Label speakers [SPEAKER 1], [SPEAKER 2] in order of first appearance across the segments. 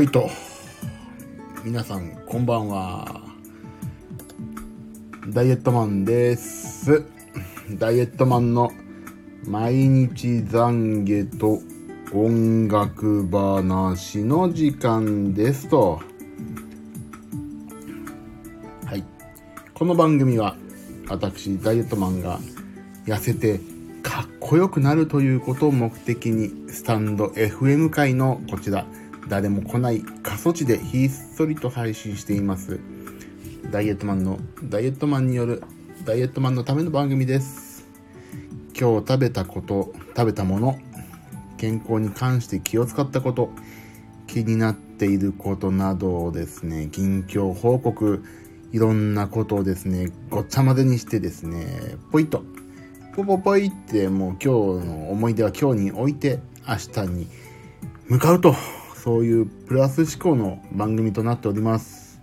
[SPEAKER 1] はいと。皆さんこんばんは。ダイエットマンです。ダイエットマンの毎日懺悔と音楽話の時間ですと。はい。この番組は私ダイエットマンが痩せてかっこよくなるということを目的にスタンド FM 界のこちら誰も来ない過疎地でひっそりと配信しています。ダイエットマンのダイエットマンによるダイエットマンのための番組です。今日食べたこと食べたもの健康に関して気を使ったこと気になっていることなどをですね近況報告いろんなことをですねごっちゃ混ぜにしてですねポイッと。ポポポイってもう今日の思い出は今日に置いて明日に向かうと。そういうプラス思考の番組となっております。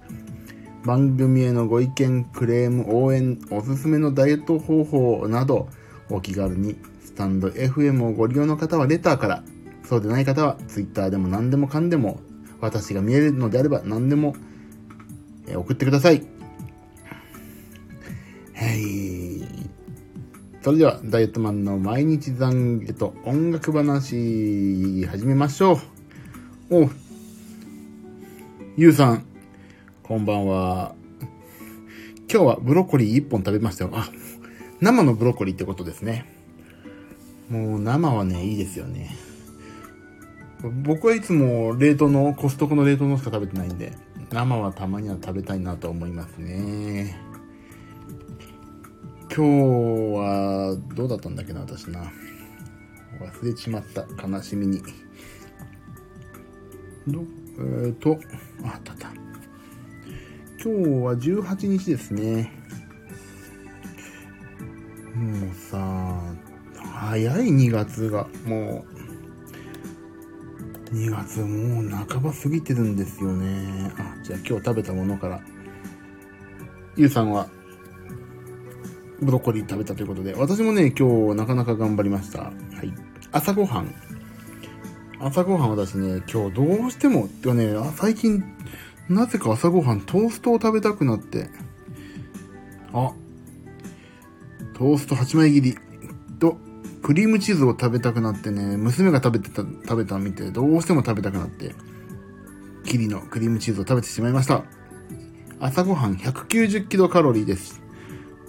[SPEAKER 1] 番組へのご意見クレーム応援おすすめのダイエット方法などお気軽にスタンド FM をご利用の方はレターから。そうでない方は Twitter でも何でもかんでも私が見えるのであれば何でも送ってください。はい。それではダイエットマンの毎日懺悔と音楽話始めましょう。おゆうさん、こんばんは。今日はブロッコリー1本食べましたよ。あ、生のブロッコリーってことですね。もう生はね、いいですよね。僕はいつも冷凍の、コストコの冷凍のしか食べてないんで、生はたまには食べたいなと思いますね。今日は、どうだったんだっけな、私な。忘れちまった。悲しみに。どえっ、と、あったあった。今日は18日ですね。もうさ、早い2月が、もう、2月もう半ば過ぎてるんですよね。あ、じゃあ今日食べたものから。ゆうさんは、ブロッコリー食べたということで、私もね、今日なかなか頑張りました。はい。朝ごはん。朝ごはんは私ね、今日どうしても、てかね、最近、なぜか朝ごはんトーストを食べたくなって、あ、トースト8枚切りと、クリームチーズを食べたくなってね、娘が食べてた、食べた見て、どうしても食べたくなって、キリのクリームチーズを食べてしまいました。朝ごはん190キロカロリーです。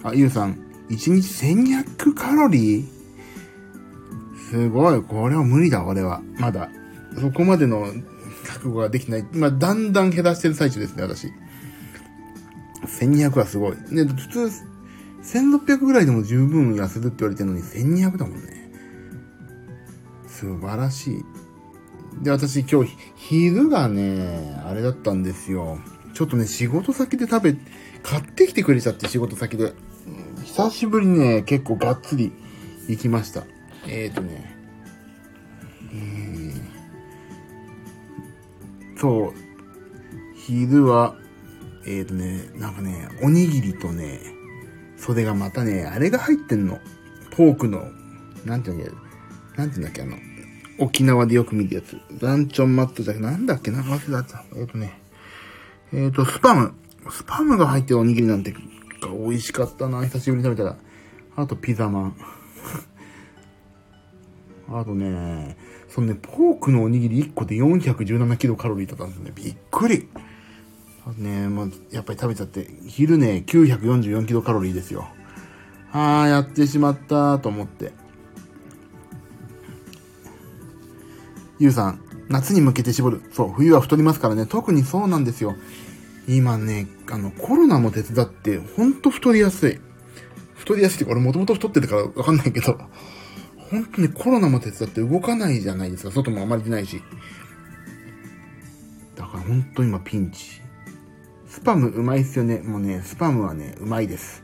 [SPEAKER 1] あ、ゆうさん、1日1200カロリー？すごい。これは無理だ、俺は。まだ。そこまでの覚悟ができない。今、だんだん減らしてる最中ですね、私。1200はすごい。ね、普通、1600ぐらいでも十分痩せるって言われてるのに1200だもんね。素晴らしい。で、私今日、昼がね、あれだったんですよ。ちょっとね、仕事先で食べ、買ってきてくれちゃって仕事先で。久しぶりにね、結構がっつり行きました。えっ、ー、とね、えー、そう、昼は、えっ、ー、とね、なんかね、おにぎりとね、それがまたね、あれが入ってんの。ポークの、なんていうんだっけ、なんていうんだっけ、あの、沖縄でよく見るやつ。ランチョンマットだけなんだっけなんか、忘れた。えっ、ー、とね、えっ、ー、と、スパム。スパムが入ってるおにぎりなんて、美味しかったな、久しぶりに食べたら。あと、ピザマン。あとね、そのね、ポークのおにぎり1個で417キロカロリーだったんですよね。びっくり。あとね、もうやっぱり食べちゃって、昼ね、944キロカロリーですよ。あー、やってしまったと思って。ゆうさん、夏に向けて絞る。そう、冬は太りますからね。特にそうなんですよ。今ね、あの、コロナも手伝って、ほんと太りやすい。太りやすいって、俺もともと太ってるからわかんないけど、本当にコロナも手伝って動かないじゃないですか。外もあまり出ないし。だから本当今ピンチ。スパムうまいっすよね。もうね、スパムはね、うまいです。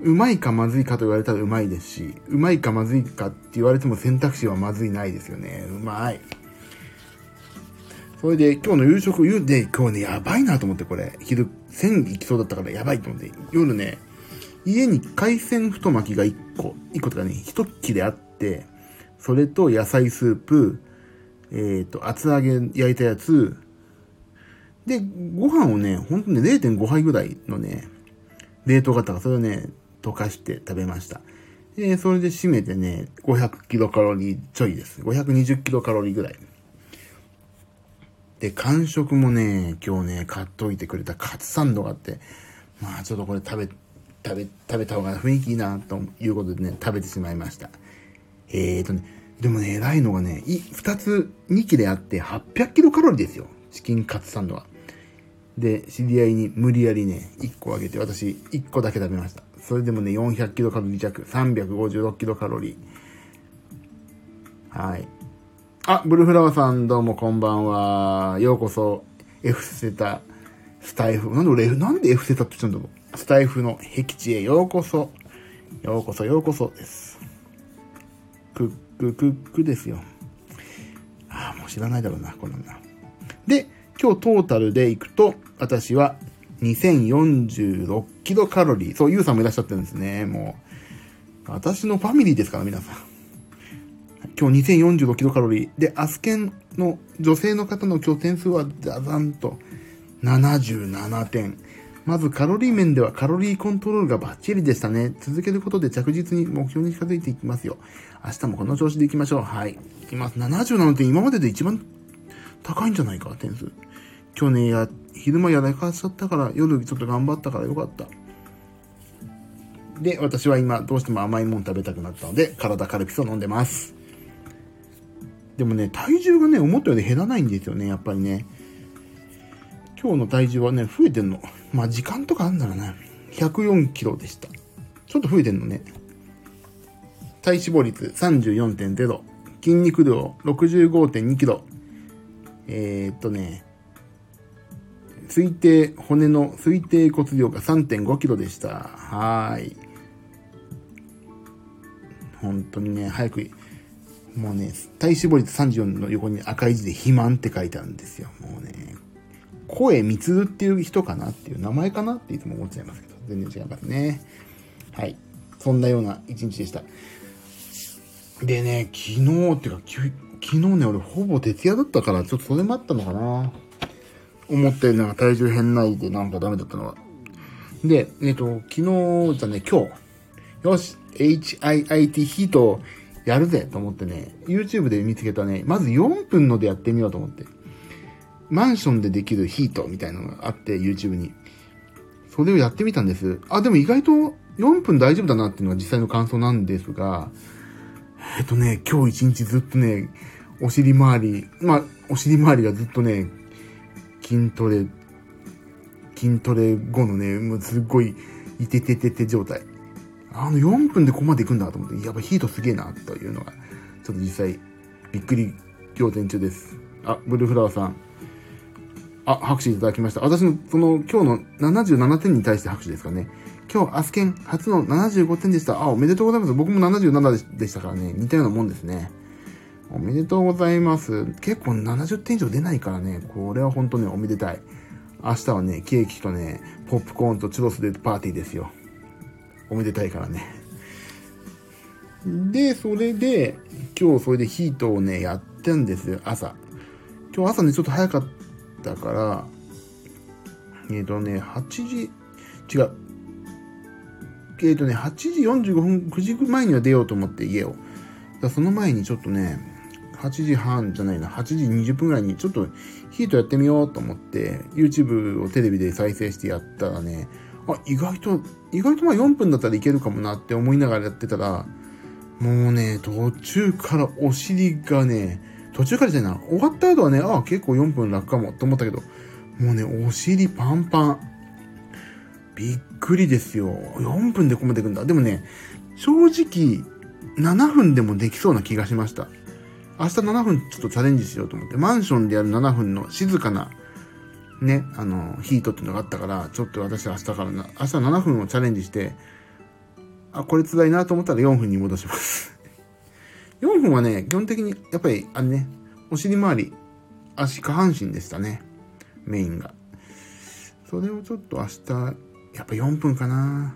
[SPEAKER 1] うまいかまずいかと言われたらうまいですし、うまいかまずいかって言われても選択肢はまずいないですよね。うまい。それで今日の夕食、夕で今日ね、やばいなと思ってこれ。昼、1000行きそうだったからやばいと思って。夜ね、家に海鮮太巻きが1個、1個とかね、1切れあって、、それと野菜スープ、えっ、ー、と、厚揚げ焼いたやつ、で、ご飯をね、ほんとね、0.5杯ぐらいのね、冷凍型がそれをね、溶かして食べました。で、それで締めてね、500キロカロリーちょいです。520キロカロリーぐらい。で、完食もね、今日ね、買っといてくれたカツサンドがあって、まあちょっとこれ食べ、食べ、食べた方が雰囲気いいな、ということでね、食べてしまいました。えーとね、でもね、偉いのがね、い、二つ、2切れあって800キロカロリーですよ。チキンカツサンドは。で、知り合いに無理やりね、1個あげて、私1個だけ食べました。それでもね、400キロカロリー弱、356キロカロリー。はい。あ、ブルフラワーさんどうもこんばんは。ようこそ、F セタ、スタイフ。なんで俺、なんで F セタって言っちゃうんだろう。スタイフの僻地へようこそ。ようこそ、ようこそです。クッククックですよ。ああ、もう知らないだろうな、こんなんな。で、今日トータルでいくと、私は2046キロカロリー。そう、ゆうさんもいらっしゃってるんですね、もう。私のファミリーですから、皆さん。今日2046キロカロリー。で、アスケンの女性の方の今日点数はザザンと77点。まずカロリー面ではカロリーコントロールがバッチリでしたね。続けることで着実に目標に近づいていきますよ。明日もこの調子でいきましょう。はい。いきます。77点今までで一番高いんじゃないか、点数。今日ね、や、昼間やらかしちゃったから、夜ちょっと頑張ったからよかった。で、私は今どうしても甘いもん食べたくなったので、体カルピスを飲んでます。でもね、体重がね、思ったより減らないんですよね、やっぱりね。今日の体重はね、増えてんの。まあ、時間とかあんならね、104キロでした。ちょっと増えてんのね。体脂肪率34.0。筋肉量65.2キロ。えー、っとね、推定、骨の推定骨量が3.5キロでした。はーい。本当にね、早くもうね、体脂肪率34の横に赤い字で肥満って書いてあるんですよ。もうね、声みつるっていう人かなっていう名前かなっていつも思っちゃいますけど、全然違いますね。はい。そんなような一日でした。でね、昨日っていうか、昨日ね、俺ほぼ徹夜だったから、ちょっとそれもあったのかな。思ったよりなんか体重変ないでなんかダメだったのは。で、えっ、と、昨日じゃね、今日。よし、HIIT ヒートやるぜと思ってね、YouTube で見つけたね、まず4分のでやってみようと思って。マンションでできるヒートみたいなのがあって、YouTube に。それをやってみたんです。あ、でも意外と4分大丈夫だなっていうのが実際の感想なんですが、えっとね、今日一日ずっとね、お尻周り、まあ、お尻周りがずっとね、筋トレ、筋トレ後のね、もうすっごい、いてててて状態。あの4分でここまで行くんだと思って、やっぱヒートすげえな、というのが、ちょっと実際、びっくり仰天中です。あ、ブルーフラワーさん。あ、拍手いただきました。私の、その、今日の77点に対して拍手ですかね。今日、アスケン初の75点でした。あ、おめでとうございます。僕も77でしたからね。似たようなもんですね。おめでとうございます。結構70点以上出ないからね。これは本当ね、おめでたい。明日はね、ケーキとね、ポップコーンとチュロスでパーティーですよ。おめでたいからね。で、それで、今日それでヒートをね、やってんですよ、朝。今日朝ね、ちょっと早かったから、えっ、ー、とね、8時、違う。えっ、ー、とね、8時45分、9時前には出ようと思って家を。だその前にちょっとね、8時半じゃないな、8時20分ぐらいにちょっとヒートやってみようと思って、YouTube をテレビで再生してやったらね、あ、意外と、意外とまあ4分だったらいけるかもなって思いながらやってたら、もうね、途中からお尻がね、途中からじゃないな、終わった後はね、ああ、結構4分楽かもって思ったけど、もうね、お尻パンパン。びっくりですよ。4分でここまでいくんだ。でもね、正直、7分でもできそうな気がしました。明日7分ちょっとチャレンジしようと思って、マンションでやる7分の静かなね、あの、ヒートっていうのがあったから、ちょっと私明日からな、明日7分をチャレンジして、あ、これ辛いなと思ったら4分に戻します4分はね、基本的に、やっぱり、あれね、お尻周り、足、下半身でしたね。メインが。それをちょっと明日、やっぱ4分かな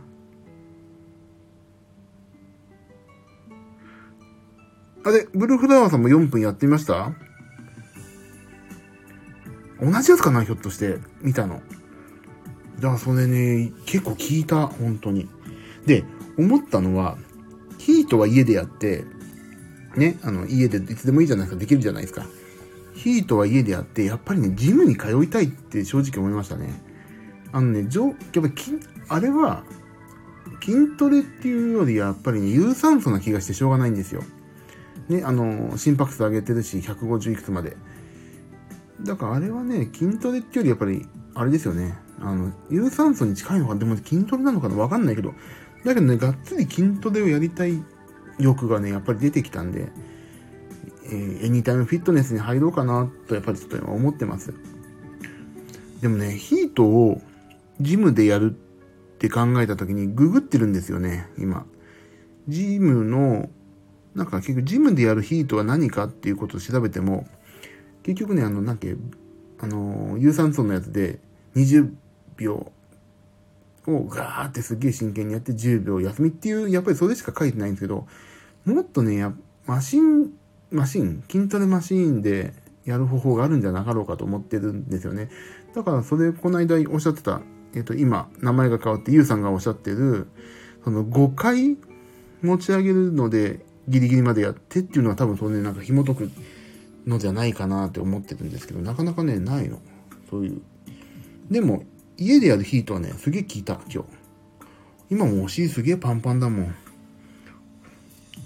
[SPEAKER 1] あれ、ブルーフラワーさんも4分やってみました？同じやつかな、ひょっとして、見たの。だからそれね、結構聞いた、本当に。で、思ったのは、ヒートは家でやって、ね、あの、家でいつでもいいじゃないですか、できるじゃないですか。ヒートは家でやって、やっぱりね、ジムに通いたいって正直思いましたね。あのね、やっぱり、あれは、筋トレっていうよりやっぱりね、有酸素な気がしてしょうがないんですよ。ね、あの、心拍数上げてるし、150いくつまで。だからあれはね、筋トレっていうよりやっぱり、あれですよね。あの、有酸素に近いのか、でも筋トレなのかなわかんないけど、だけどね、がっつり筋トレをやりたい欲がね、やっぱり出てきたんで、えー、エニタイムフィットネスに入ろうかなと、やっぱりちょっと今思ってます。でもね、ヒートをジムでやるって考えた時にググってるんですよね、今。ジムの、なんか結局ジムでやるヒートは何かっていうことを調べても、結局ね、あの、なんけ、あの、有酸素のやつで20秒をガーってすげえ真剣にやって10秒休みっていう、やっぱりそれしか書いてないんですけど、もっとね、マシン、マシン、筋トレマシーンでやる方法があるんじゃなかろうかと思ってるんですよね。だからそれ、この間おっしゃってた、えっ、と、今、名前が変わって、ゆうさんがおっしゃってる、その5回持ち上げるので、ギリギリまでやってっていうのは多分それね、なんか紐解くのじゃないかなって思ってるんですけど、なかなかね、ないの。そういう。でも、家でやるヒートはね、すげえ効いた、今日。今もお尻すげえパンパンだもん。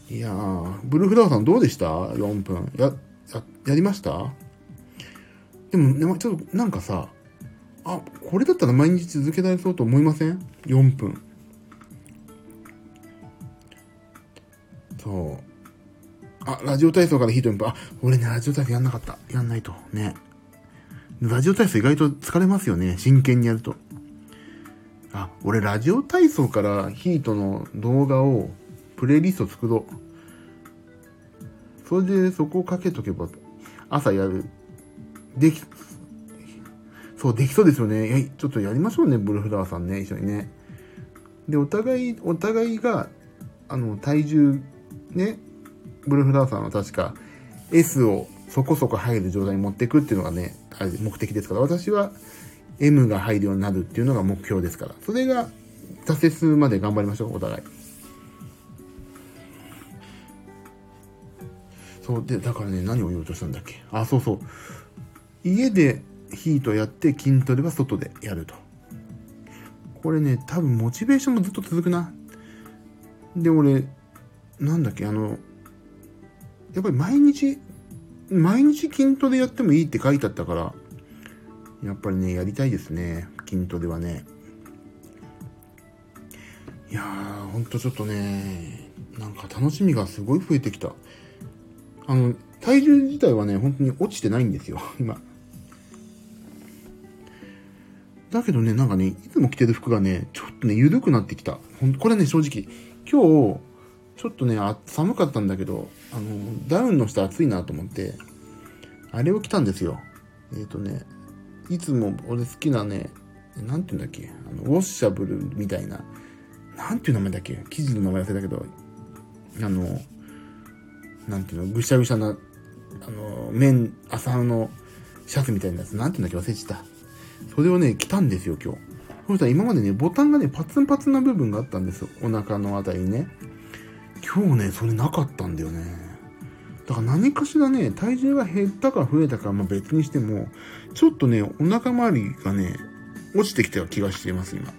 [SPEAKER 1] いやー、ブルーフラワーさんどうでした ?4 分。や、や、やりました？でも、ね、ちょっとなんかさ、あ、これだったら毎日続けられそうと思いません ?4 分。そう。あ、ラジオ体操からヒートに、あ、俺ね、ラジオ体操やんなかった。やんないと。ね。ラジオ体操意外と疲れますよね。真剣にやると。あ、俺ラジオ体操からヒートの動画を、プレイリスト作ろう。それでそこをかけとけば、朝やる。でき、そう、できそうですよね。い、ちょっとやりましょうね、ブルフラワーさんね、一緒にね。で、お互い、お互いが、あの、体重、ね、ブルフラワーさんは確か、S をそこそこ入る状態に持っていくっていうのがね、目的ですから、私は M が入るようになるっていうのが目標ですから、それが達成するまで頑張りましょう、お互い。そうで、だからね、何を言おうとしたんだっけ？あ、そうそう。家でヒートやって筋トレは外でやると。これね、多分モチベーションもずっと続くな。で、俺、なんだっけ、あの、やっぱり毎日毎日筋トレやってもいいって書いてあったから、やっぱりね、やりたいですね。筋トレはね。いやー、ほんとちょっとね、なんか楽しみがすごい増えてきた。あの、体重自体はね、本当に落ちてないんですよ、今。だけどね、なんかね、いつも着てる服がね、ちょっとね、緩くなってきた。ほんこれね、正直、今日、ちょっとね、あ寒かったんだけど、あの、ダウンの下暑いなと思って、あれを着たんですよ。えっ、ー、とね、いつも俺好きなね、なんて言うんだっけ、あの、ウォッシャブルみたいな、なんていう名前だっけ、生地の名前忘れたけど、あの、なんていうの、ぐしゃぐしゃな、あの、綿、朝のシャツみたいなやつ、なんていうんだっけ忘れちった。それをね、着たんですよ、今日。そしたら今までね、ボタンがね、パツンパツンな部分があったんですよ。お腹のあたりにね。今日ね、それなかったんだよね。だから何かしらね、体重が減ったか増えたかまあ別にしても、ちょっとね、お腹周りがね、落ちてきた気がしています、今。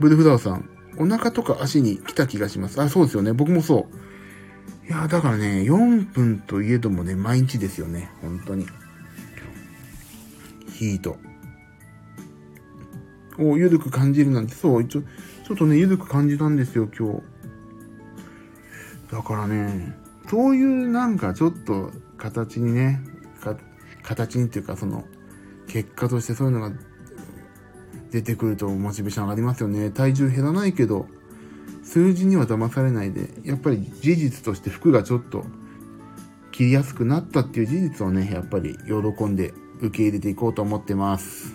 [SPEAKER 1] ブルフダーさん、お腹とか足に来た気がします。あ、そうですよね。僕もそう。いや、だからね、4分といえどもね、毎日ですよね。本当に。ヒート。をゆるく感じるなんて、そう、一応、ちょっとね、ゆるく感じたんですよ、今日。だからね、そういうなんかちょっと形にね、形にっていうかその、結果としてそういうのが出てくるとモチベーション上がりますよね。体重減らないけど、数字には騙されないで、やっぱり事実として服がちょっと切りやすくなったっていう事実をね、やっぱり喜んで受け入れていこうと思ってます。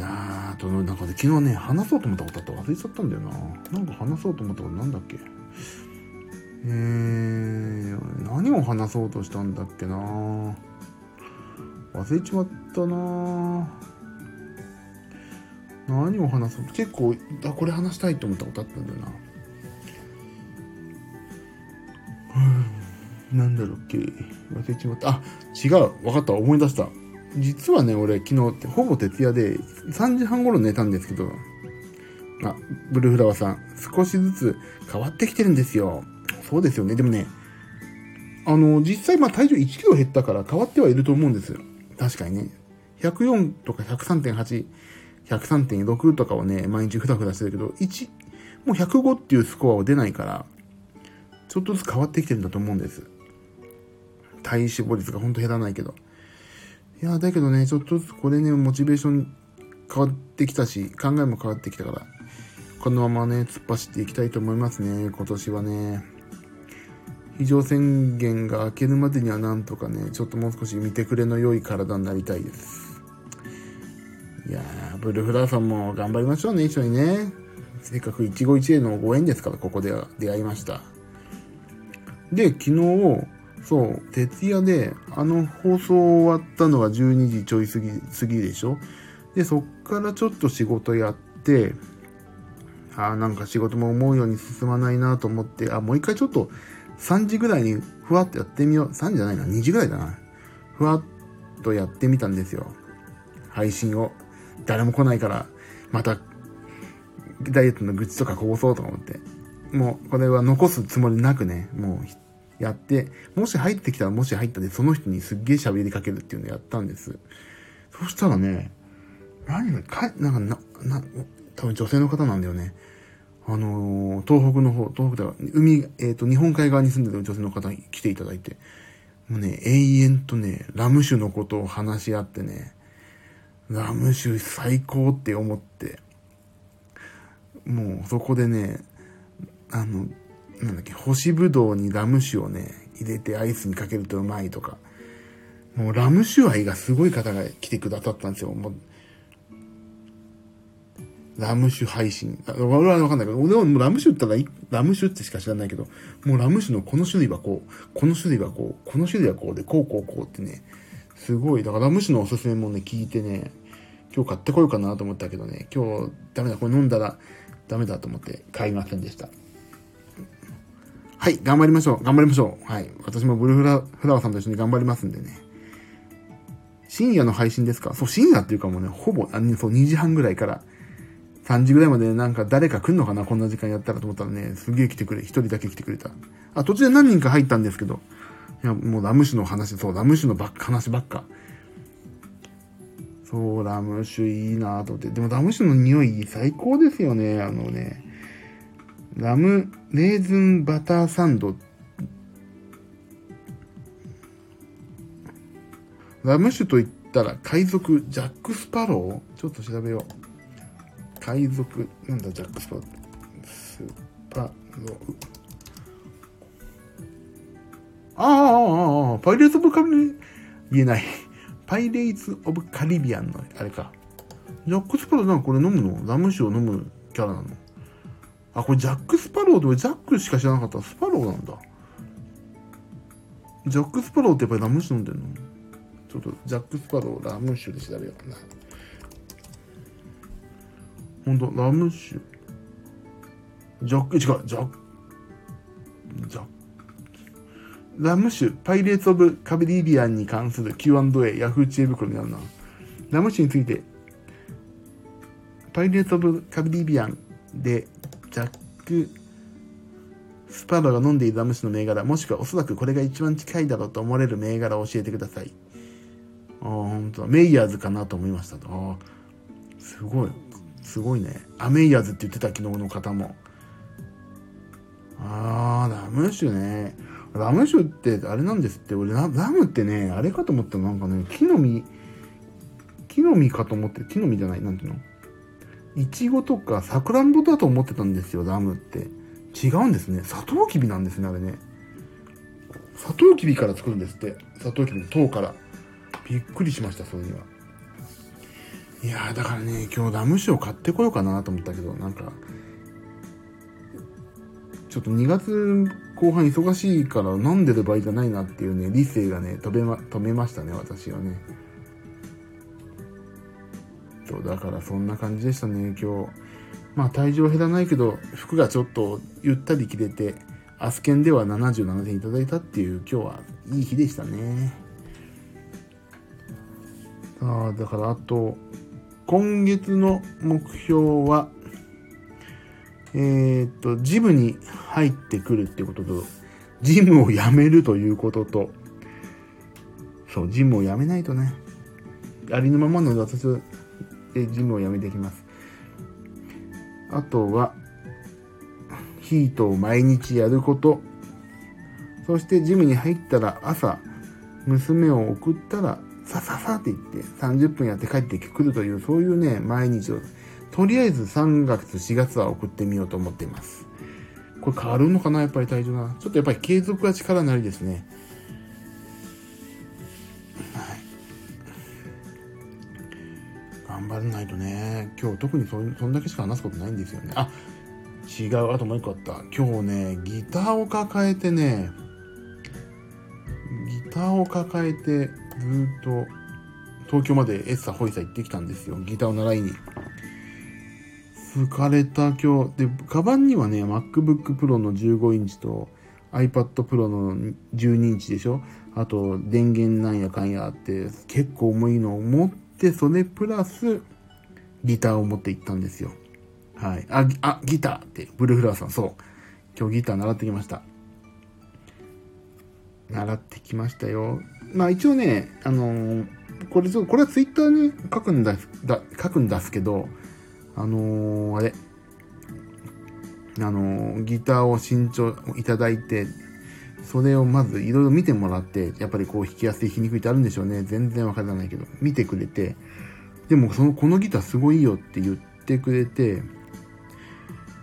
[SPEAKER 1] あと、なんか、ね、昨日ね、話そうと思ったことあった忘れちゃったんだよな。なんか話そうと思ったことなんだっけ？えー、何を話そうとしたんだっけな。忘れちまったな。何を話そう。結構あこれ話したいと思ったことあったんだよな。なんだろうっけ。忘れちまった。あ違う。分かった。思い出した。実はね俺昨日ってほぼ徹夜で3時半頃寝たんですけど。あブルーフラワーさん少しずつ変わってきてるんですよ。そうですよねでもねあの実際まあ体重1キロ減ったから変わってはいると思うんですよ確かにね104とか103.8 103.6とかをね、毎日ふらふらしてるけど、1、もう105っていうスコアは出ないから、ちょっとずつ変わってきてるんだと思うんです。体脂肪率がほんと減らないけど。いや、だけどね、ちょっとずつこれね、モチベーション変わってきたし、考えも変わってきたから、このままね、突っ走っていきたいと思いますね、今年はね。非常宣言が明けるまでにはなんとかね、ちょっともう少し見てくれの良い体になりたいです。いやー、ブルーフラーさんも頑張りましょうね、一緒にね。せっかく一期一会のご縁ですから、ここで出会いました。で、昨日、そう、徹夜で、あの放送終わったのが12時ちょい過ぎ、過ぎでしょ？で、そっからちょっと仕事やって、ああ、なんか仕事も思うように進まないなと思って、あ、もう一回ちょっと3時ぐらいにふわっとやってみよう。3じゃないな、2時ぐらいだな。ふわっとやってみたんですよ。配信を。誰も来ないから、また、ダイエットの愚痴とかこぼそうと思って。もう、これは残すつもりなくね、もう、やって、もし入ってきたらもし入ったで、その人にすっげえ喋りかけるっていうのをやったんです。そしたらね、何が、か、なんかな、な、多分女性の方なんだよね。あのー、東北の方、東北では、海、えっ、ー、と、日本海側に住んでる女性の方に来ていただいて、もうね、永遠とね、ラム酒のことを話し合ってね、ラム酒最高って思って、もうそこでね、あの、なんだっけ、干しぶどうにラム酒をね、入れてアイスにかけるとうまいとか、もうラム酒愛がすごい方が来てくださったんですよ。もうラム酒配信。俺はわかんないけど、俺はもうラム酒って言ったら、ラム酒ってしか知らないけど、もうラム酒のこの種類はこう、この種類はこう、この種類はこうで、こうこうこうってね、すごい、だからラム酒のおすすめもね、聞いてね、今日買ってこようかなと思ったけどね、今日ダメだ、これ飲んだらダメだと思って買いませんでした。はい、頑張りましょう。頑張りましょう。はい。私もブルーフラフラワーさんと一緒に頑張りますんでね。深夜の配信ですか？そう、深夜っていうかもうね、ほぼ、あそう、2時半ぐらいから3時ぐらいまでなんか誰か来んのかなこんな時間やったらと思ったらね、すげえ来てくれ、一人だけ来てくれた。あ、途中で何人か入ったんですけど、いや、もうラム酒の話、そう、ラム酒のばっか話ばっか。そう、ラム酒いいなと思って。でもラム酒の匂い最高ですよね。あのね、ラム、レーズンバターサンド。ラム酒と言ったら海賊ジャック・スパロー？ちょっと調べよう。海賊、なんだジャック・スパロー。スパロー。ああ、ああ、ああ、パイレーツ・オブ・カブ言えない。パイレイズ・オブ・カリビアンのあれか。ジャック・スパローなんかこれ飲むの？ラム酒を飲むキャラなの？あ、これジャック・スパローでジャックしか知らなかった。スパローなんだ。ジャック・スパローってやっぱりラム酒飲んでんの？ちょっとジャック・スパローラム酒で調べようかな。ほんと、ラム酒。ジャック、違う、ジャック、ジャック。ラム酒、パイレーツ・オブ・カビリビアンに関する Q&A、ヤフー知恵袋になるな。ラム酒について、パイレーツ・オブ・カビリビアンで、ジャック・スパローが飲んでいるラム酒の銘柄、もしくはおそらくこれが一番近いだろうと思われる銘柄を教えてください。ああ、本当だ。メイヤーズかなと思いましたと。ああ、すごい。すごいね。アメイヤーズって言ってた昨日の方も。ああ、ラム酒ね。ラム酒ってあれなんですって、俺ラムってね、あれかと思ったのなんかね、木の実、木の実かと思って、木の実じゃない、なんていうの？いちごとかさくらんぼだと思ってたんですよ、ラムって。違うんですね。サトウキビなんですね、あれね。サトウキビから作るんですって。サトウキビの糖から。びっくりしました、それには。いやー、だからね、今日ラム酒を買ってこようかなと思ったけど、なんか、ちょっと2月後半忙しいから飲んでる場合じゃないなっていうね、理性がね、止めま、止めましたね、私はね。と、だからそんな感じでしたね、今日。まあ体重は減らないけど、服がちょっとゆったり着れて、アスケンでは77点いただいたっていう今日はいい日でしたね。さあ、だからあと、今月の目標は、えー、っと、ジムに入ってくるってことと、ジムを辞めるということと、そう、ジムを辞めないとね、ありのままの私は、ジムを辞めてきます。あとは、ヒートを毎日やること。そしてジムに入ったら朝、娘を送ったら、さささって言って30分やって帰ってくるという、そういうね、毎日を、とりあえず3月、4月は送ってみようと思っています。これ変わるのかなやっぱり体重が。ちょっとやっぱり継続は力なりですね。はい頑張らないとね、今日特にそそんだけしか話すことないんですよね。あ、違う、あともう一個あった。今日ね、ギターを抱えてね、ギターを抱えてずっと東京までエッサホイサ行ってきたんですよ。ギターを習いに。疲れた今日。で、カバンにはね、MacBook Pro の15インチと iPad Pro の12インチでしょ？あと、電源なんやかんやって、結構重いのを持って、それプラス、ギターを持って行ったんですよ。はい。あ、あ、ギターって、ブルーフラワーさん、そう。今日ギター習ってきました。習ってきましたよ。まあ一応ね、あのー、これちょっと、これはツイッターに書くんだ、だ書くんですけど、あのー、あれ、あのー、ギターを新調いただいて、それをまずいろいろ見てもらって、やっぱりこう弾きやすい、弾きにくいってあるんでしょうね。全然わからないけど、見てくれて、でもその、このギターすごいよって言ってくれて、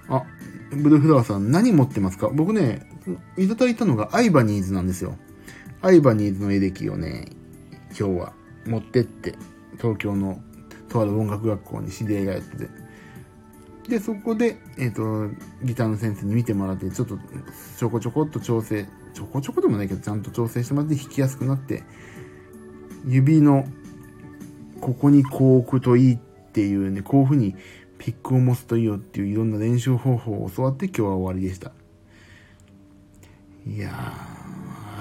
[SPEAKER 1] あ、ブルーフラワーさん何持ってますか？僕ね、いただいたのがアイバニーズなんですよ。アイバニーズのエレキをね、今日は持ってって、東京のとある音楽学校に知り合いがやってて。で、そこで、えっ、ー、と、ギターの先生に見てもらって、ちょっとちょこちょこっと調整、ちょこちょこでもないけど、ちゃんと調整してもらって弾きやすくなって、指のここにこう置くといいっていうね、こういう風にピックを持つといいよっていういろんな練習方法を教わって今日は終わりでした。いやー、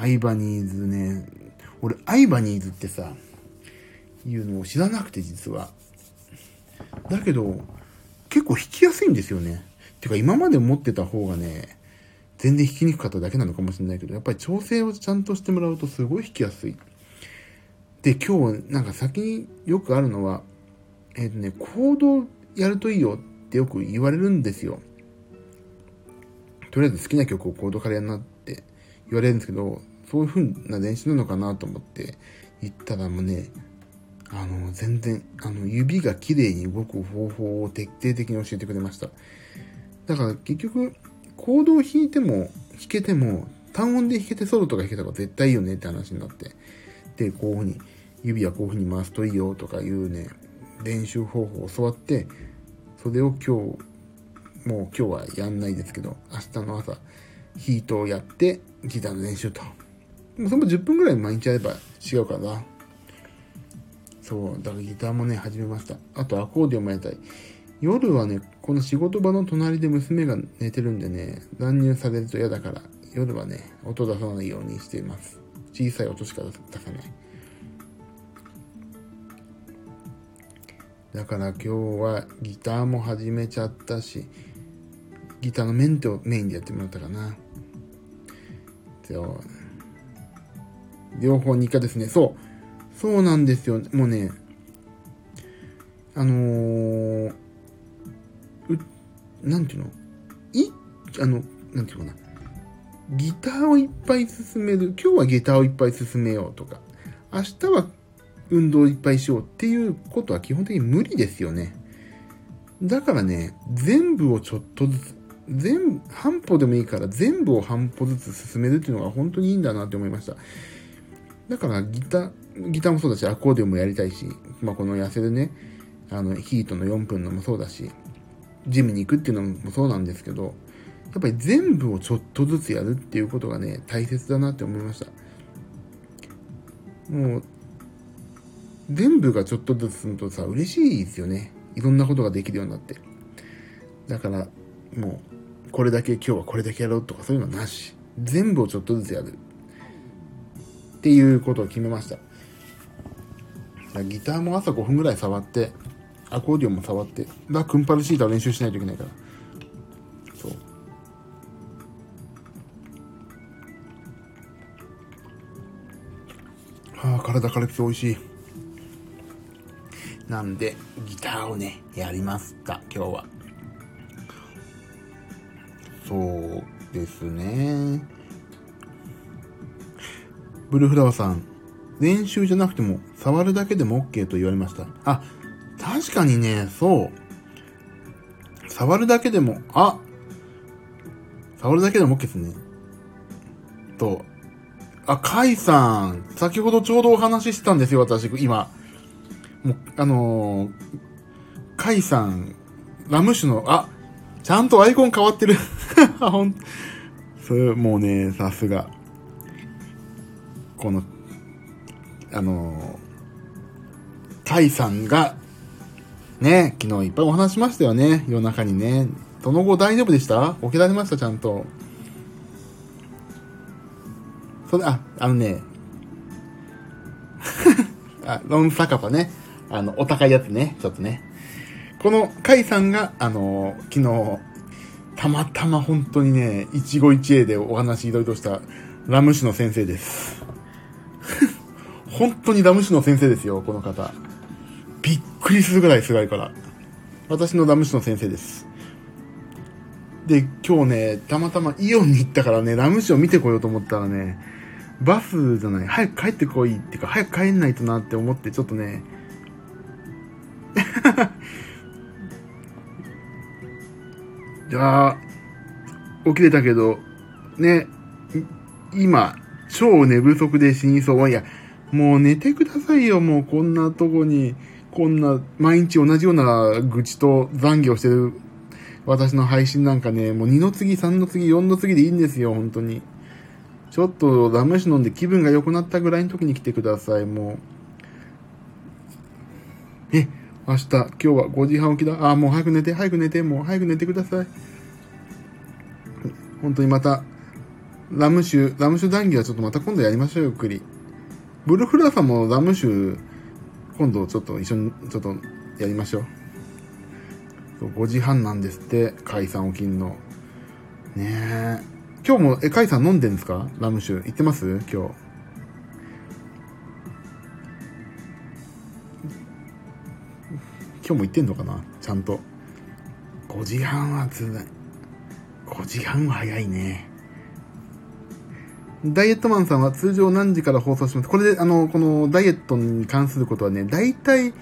[SPEAKER 1] アイバニーズね、俺、アイバニーズってさ、いうのを知らなくて実は。だけど、結構弾きやすいんですよね。てか今まで持ってた方がね、全然弾きにくかっただけなのかもしれないけど、やっぱり調整をちゃんとしてもらうとすごい弾きやすい。で、今日なんか先によくあるのは、えっ、ー、とね、コードやるといいよってよく言われるんですよ。とりあえず好きな曲をコードからやんなって言われるんですけど、そういう風な練習なのかなと思って言ったらもうね、あの、全然、あの、指が綺麗に動く方法を徹底的に教えてくれました。だから結局、コードを弾いても、弾けても、単音で弾けてソロとか弾けた方が絶対いいよねって話になって。で、こういう風に、指はこういう風に回すといいよとかいうね、練習方法を教わって、それを今日、もう今日はやんないですけど、明日の朝、ヒートをやって、ギターの練習と。それも10分ぐらい毎日やれば違うかな。そう、だからギターもね、始めました。あとアコーディオンもやりたい。夜はね、この仕事場の隣で娘が寝てるんでね、乱入されると嫌だから、夜はね、音出さないようにしています。小さい音しか出さない。だから今日はギターも始めちゃったし、ギターのメンテをメインでやってもらったかな。両方日課ですね。そう。そうなんですよ。もうね、あのー、う、なんていうの？い、あの、なんていうかな。ギターをいっぱい進める。今日はギターをいっぱい進めようとか。明日は運動いっぱいしようっていうことは基本的に無理ですよね。だからね、全部をちょっとずつ、全、半歩でもいいから全部を半歩ずつ進めるっていうのが本当にいいんだなって思いました。だからギター、ギターもそうだし、アコーディオンもやりたいし、まあこの痩せるね、あの、ヒートの4分のもそうだし、ジムに行くっていうのもそうなんですけど、やっぱり全部をちょっとずつやるっていうことがね、大切だなって思いました。もう、全部がちょっとずつするとさ、嬉しいですよね。いろんなことができるようになって。だから、もう、これだけ今日はこれだけやろうとかそういうのはなし。全部をちょっとずつやる。っていうことを決めました。ギターも朝5分ぐらい触って、アコーディオンも触って、だクンパルシータを練習しないといけないから。そう。はあ、体軽くて美味しい。なんで、ギターをね、やりました、今日は。そうですね。ブルーフラワーさん、練習じゃなくても、触るだけでも OK と言われました。あ、確かにね、そう。触るだけでも、あ触るだけでも OK ですね。と、あ、カイさん、先ほどちょうどお話ししたんですよ、私、今。もう、あのー、カイさん、ラム酒の、あ、ちゃんとアイコン変わってる。ほん、それ、もうね、さすが。この、あのー、カイさんが、ね、昨日いっぱいお話しましたよね、夜中にね。その後大丈夫でした？起きられました？ちゃんと。それ、あ、あのね、あ、ロン酒場ね。あの、お高いやつね、ちょっとね。この、カイさんが、あの、昨日、たまたま本当にね、一期一会でお話いろいろしたラム酒の先生です。本当にラム酒の先生ですよ、この方。びっくりするぐらい辛いから。私のラム酒の先生です。で、今日ね、たまたまイオンに行ったからね、ラム酒を見てこようと思ったらね、バスじゃない、早く帰ってこいっていうか、早く帰んないとなって思って、ちょっとね、いや起きれたけど、ね、今、超寝不足で死にそう。いや、もう寝てくださいよ、もうこんなとこに、こんな、毎日同じような愚痴と残業してる私の配信なんかね、もう2の次、3の次、4の次でいいんですよ、本当に。ちょっとラム酒飲んで気分が良くなったぐらいの時に来てください、もう。え、明日、今日は5時半起きだ。あ、もう早く寝て、早く寝て、もう早く寝てください。本当にまた、ラム酒、ラム酒談義はちょっとまた今度やりましょう、ゆっくり。ブルフラーさんもラム酒、今度ちょっと一緒に、ちょっとやりましょう。5時半なんですって、解散起きんの。ねえ。今日も、え、カイさん飲んでんですか？ラム酒。行ってます？今日。今日も行ってんのかな？ちゃんと。5時半はつらい。5時半は早いね。ダイエットマンさんは通常何時から放送します？これで、あの、このダイエットに関することはね、だいたい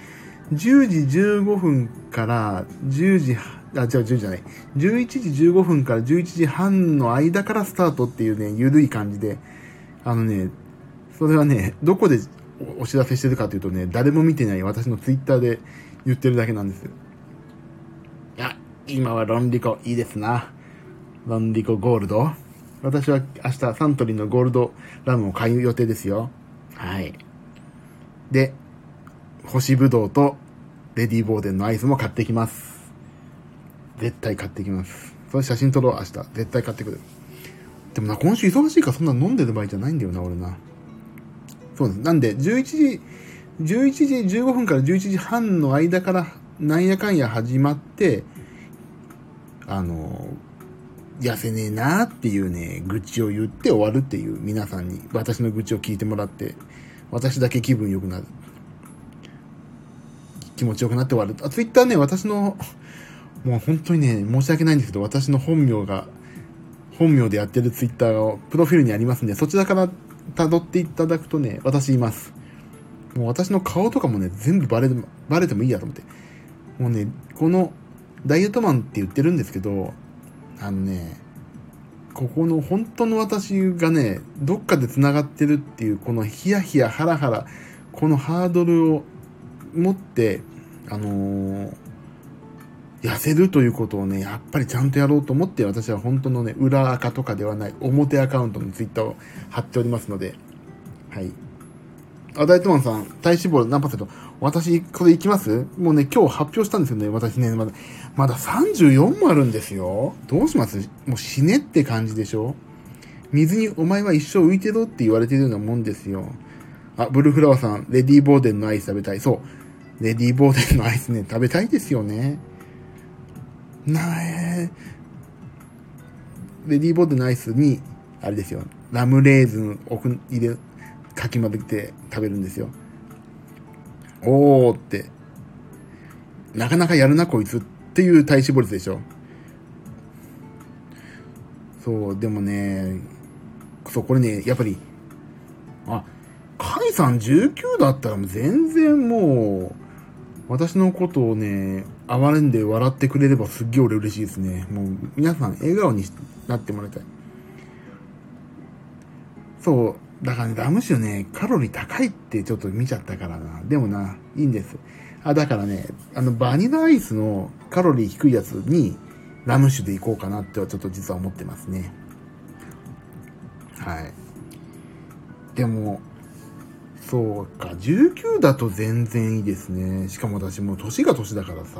[SPEAKER 1] 10時15分から10時、あ、違う、10時じゃない。11時15分から11時半の間からスタートっていうね、ゆるい感じで、あのね、それはね、どこでお知らせしてるかというとね、誰も見てない私のツイッターで言ってるだけなんですよ。いや、今はロンリコいいですな。ロンリコゴールド。私は明日サントリーのゴールドラムを買う予定ですよ。はい。で、干しぶどうとレディーボーデンのアイスも買ってきます。絶対買ってきます。その写真撮ろう、明日。絶対買ってくる。でもな、今週忙しいからそんな飲んでる場合じゃないんだよな、俺な。そうです。なんで、11時11時15分から11時半の間からなんやかんや始まって、あの、痩せねえなっていうね、愚痴を言って終わるっていう皆さんに私の愚痴を聞いてもらって、私だけ気分良くなる。気持ちよくなって終わる。あ、ツイッターね、私の、もう本当にね、申し訳ないんですけど、私の本名が、本名でやってるツイッターがプロフィールにありますんで、そちらから辿っていただくとね、私います。もう私の顔とかもね、全部バレても、バレてもいいやと思って。もうね、この、ダイエットマンって言ってるんですけど、あのね、ここの本当の私がね、どっかで繋がってるっていう、このヒヤヒヤハラハラ、このハードルを持って、あのー、痩せるということをね、やっぱりちゃんとやろうと思って、私は本当のね、裏垢とかではない、表アカウントのツイッターを貼っておりますので、はい。アダイトマンさん、体脂肪何パーセント？私、これいきます？もうね、今日発表したんですよね。私ね、まだ、まだ34もあるんですよ。どうします？もう死ねって感じでしょ？水にお前は一生浮いてろって言われてるようなもんですよ。あ、ブルーフラワーさん、レディーボーデンのアイス食べたい。そう。レディーボーデンのアイスね、食べたいですよね。なえレディーボーデンのアイスに、あれですよ。ラムレーズン奥入れ、かき混ぜて食べるんですよ。おーって。なかなかやるなこいつってていう体脂肪率でしょ。そう、でもね、そう、これね、やっぱり、あ、カイさん19だったらもう全然もう、私のことをね、哀れんで笑ってくれればすっげえ俺嬉しいですね。もう皆さん笑顔になってもらいたい。そう、だからね、ラム酒ね、カロリー高いってちょっと見ちゃったからな。でもな、いいんです。あ、だからね、あの、バニラアイスのカロリー低いやつに、ラム酒でいこうかなってはちょっと実は思ってますね。はい。でも、そうか、19だと全然いいですね。しかも私もう年が年だからさ、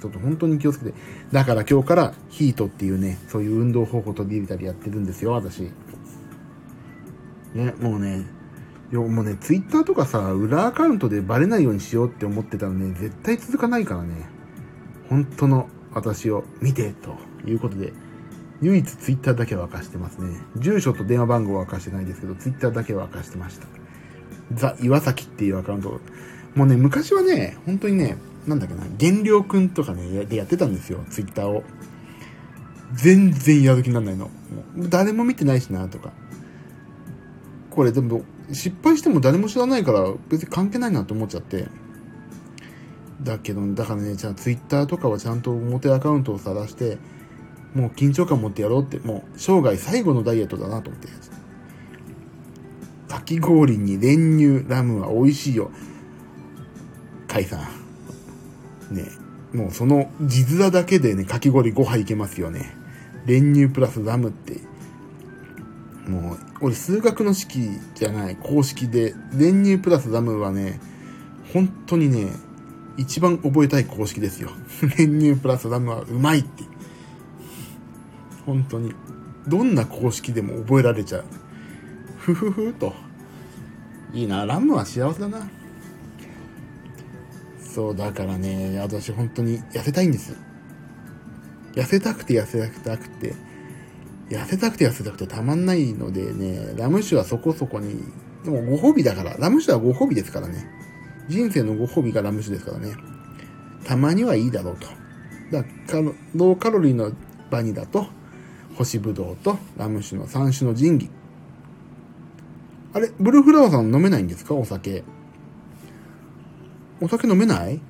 [SPEAKER 1] ちょっと本当に気をつけて。だから今日からヒートっていうね、そういう運動方法取り入れたりやってるんですよ、私。ね、もうね、よもうね、ツイッターとかさ、裏アカウントでバレないようにしようって思ってたらね、絶対続かないからね。本当の私を見て、ということで、唯一ツイッターだけは明かしてますね。住所と電話番号は明かしてないですけど、ツイッターだけは明かしてました。ザ・岩崎っていうアカウント。もうね、昔はね、本当にね、なんだっけな、減量くんとかね、でやってたんですよ、ツイッターを。全然やる気にならないの。もう誰も見てないしな、とか。これでも、失敗しても誰も知らないから別に関係ないなと思っちゃって。だけど、だからね、じゃあツイッターとかはちゃんと表アカウントを晒して、もう緊張感持ってやろうって、もう生涯最後のダイエットだなと思って。かき氷に練乳ラムは美味しいよ。カイさん。ねもうその地面だけでね、かき氷5杯いけますよね。練乳プラスラムって。もう、俺数学の式じゃない、公式で、練乳プラスラムはね、本当にね、一番覚えたい公式ですよ。練乳プラスラムはうまいって。本当に。どんな公式でも覚えられちゃう。ふふふと。いいな、ラムは幸せだな。そう、だからね、私本当に痩せたいんです。痩せたくて痩せたくて、痩せたくて痩せたくてたまんないのでね、ラム酒はそこそこに、でもご褒美だから、ラム酒はご褒美ですからね。人生のご褒美がラム酒ですからね。たまにはいいだろうと。だからローカロリーのバニラと、干しぶどうとラム酒の3種の神器。あれ、ブルーフラワーさん飲めないんですか？お酒。お酒飲めない？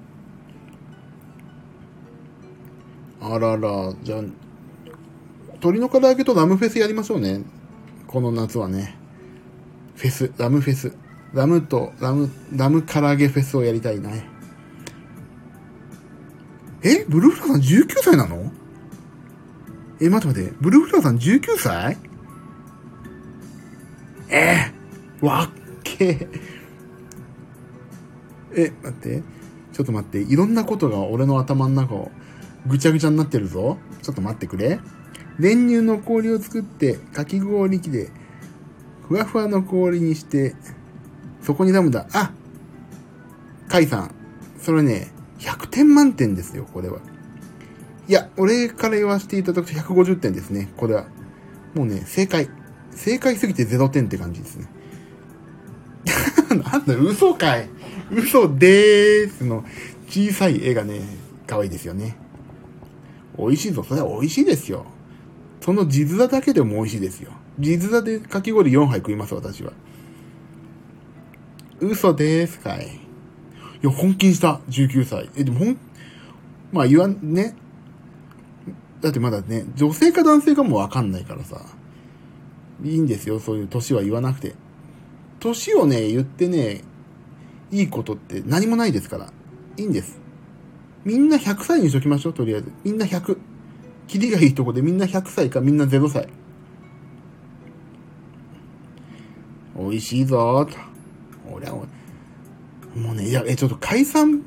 [SPEAKER 1] あらら、じゃあ、鶏の唐揚げとラムフェスやりましょうね。この夏はね。フェス、ラムフェス。ラムと、ラム、ラム唐揚げフェスをやりたいね。え？ブルーフラーさん19歳なの？え、待って待って。ブルーフラーさん19歳え？ー、わっけえ、待って。ちょっと待って。いろんなことが俺の頭の中をぐちゃぐちゃになってるぞ。ちょっと待ってくれ。練乳の氷を作って、かき氷機で、ふわふわの氷にして、そこにラムだ。あカイさん。それね、100点満点ですよ、これは。いや、俺から言わせていただくと150点ですね、これは。もうね、正解。正解すぎて0点って感じですね。なんだ、嘘かい。嘘でーすの小さい絵がね、可愛いですよね。美味しいぞ。それは美味しいですよ。その地面だけでも美味しいですよ。地面でかき氷4杯食います、私は。嘘ですかい。いや、本気にした、19歳。え、でもほん、まあ言わん、ね。だってまだね、女性か男性かもわかんないからさ。いいんですよ、そういう年は言わなくて。年をね、言ってね、いいことって何もないですから。いいんです。みんな100歳にしときましょう、とりあえず。みんな100。キリがいいとこでみんな100歳かみんな0歳。美味しいぞーと。俺は、もうね、いや、え、ちょっと解散、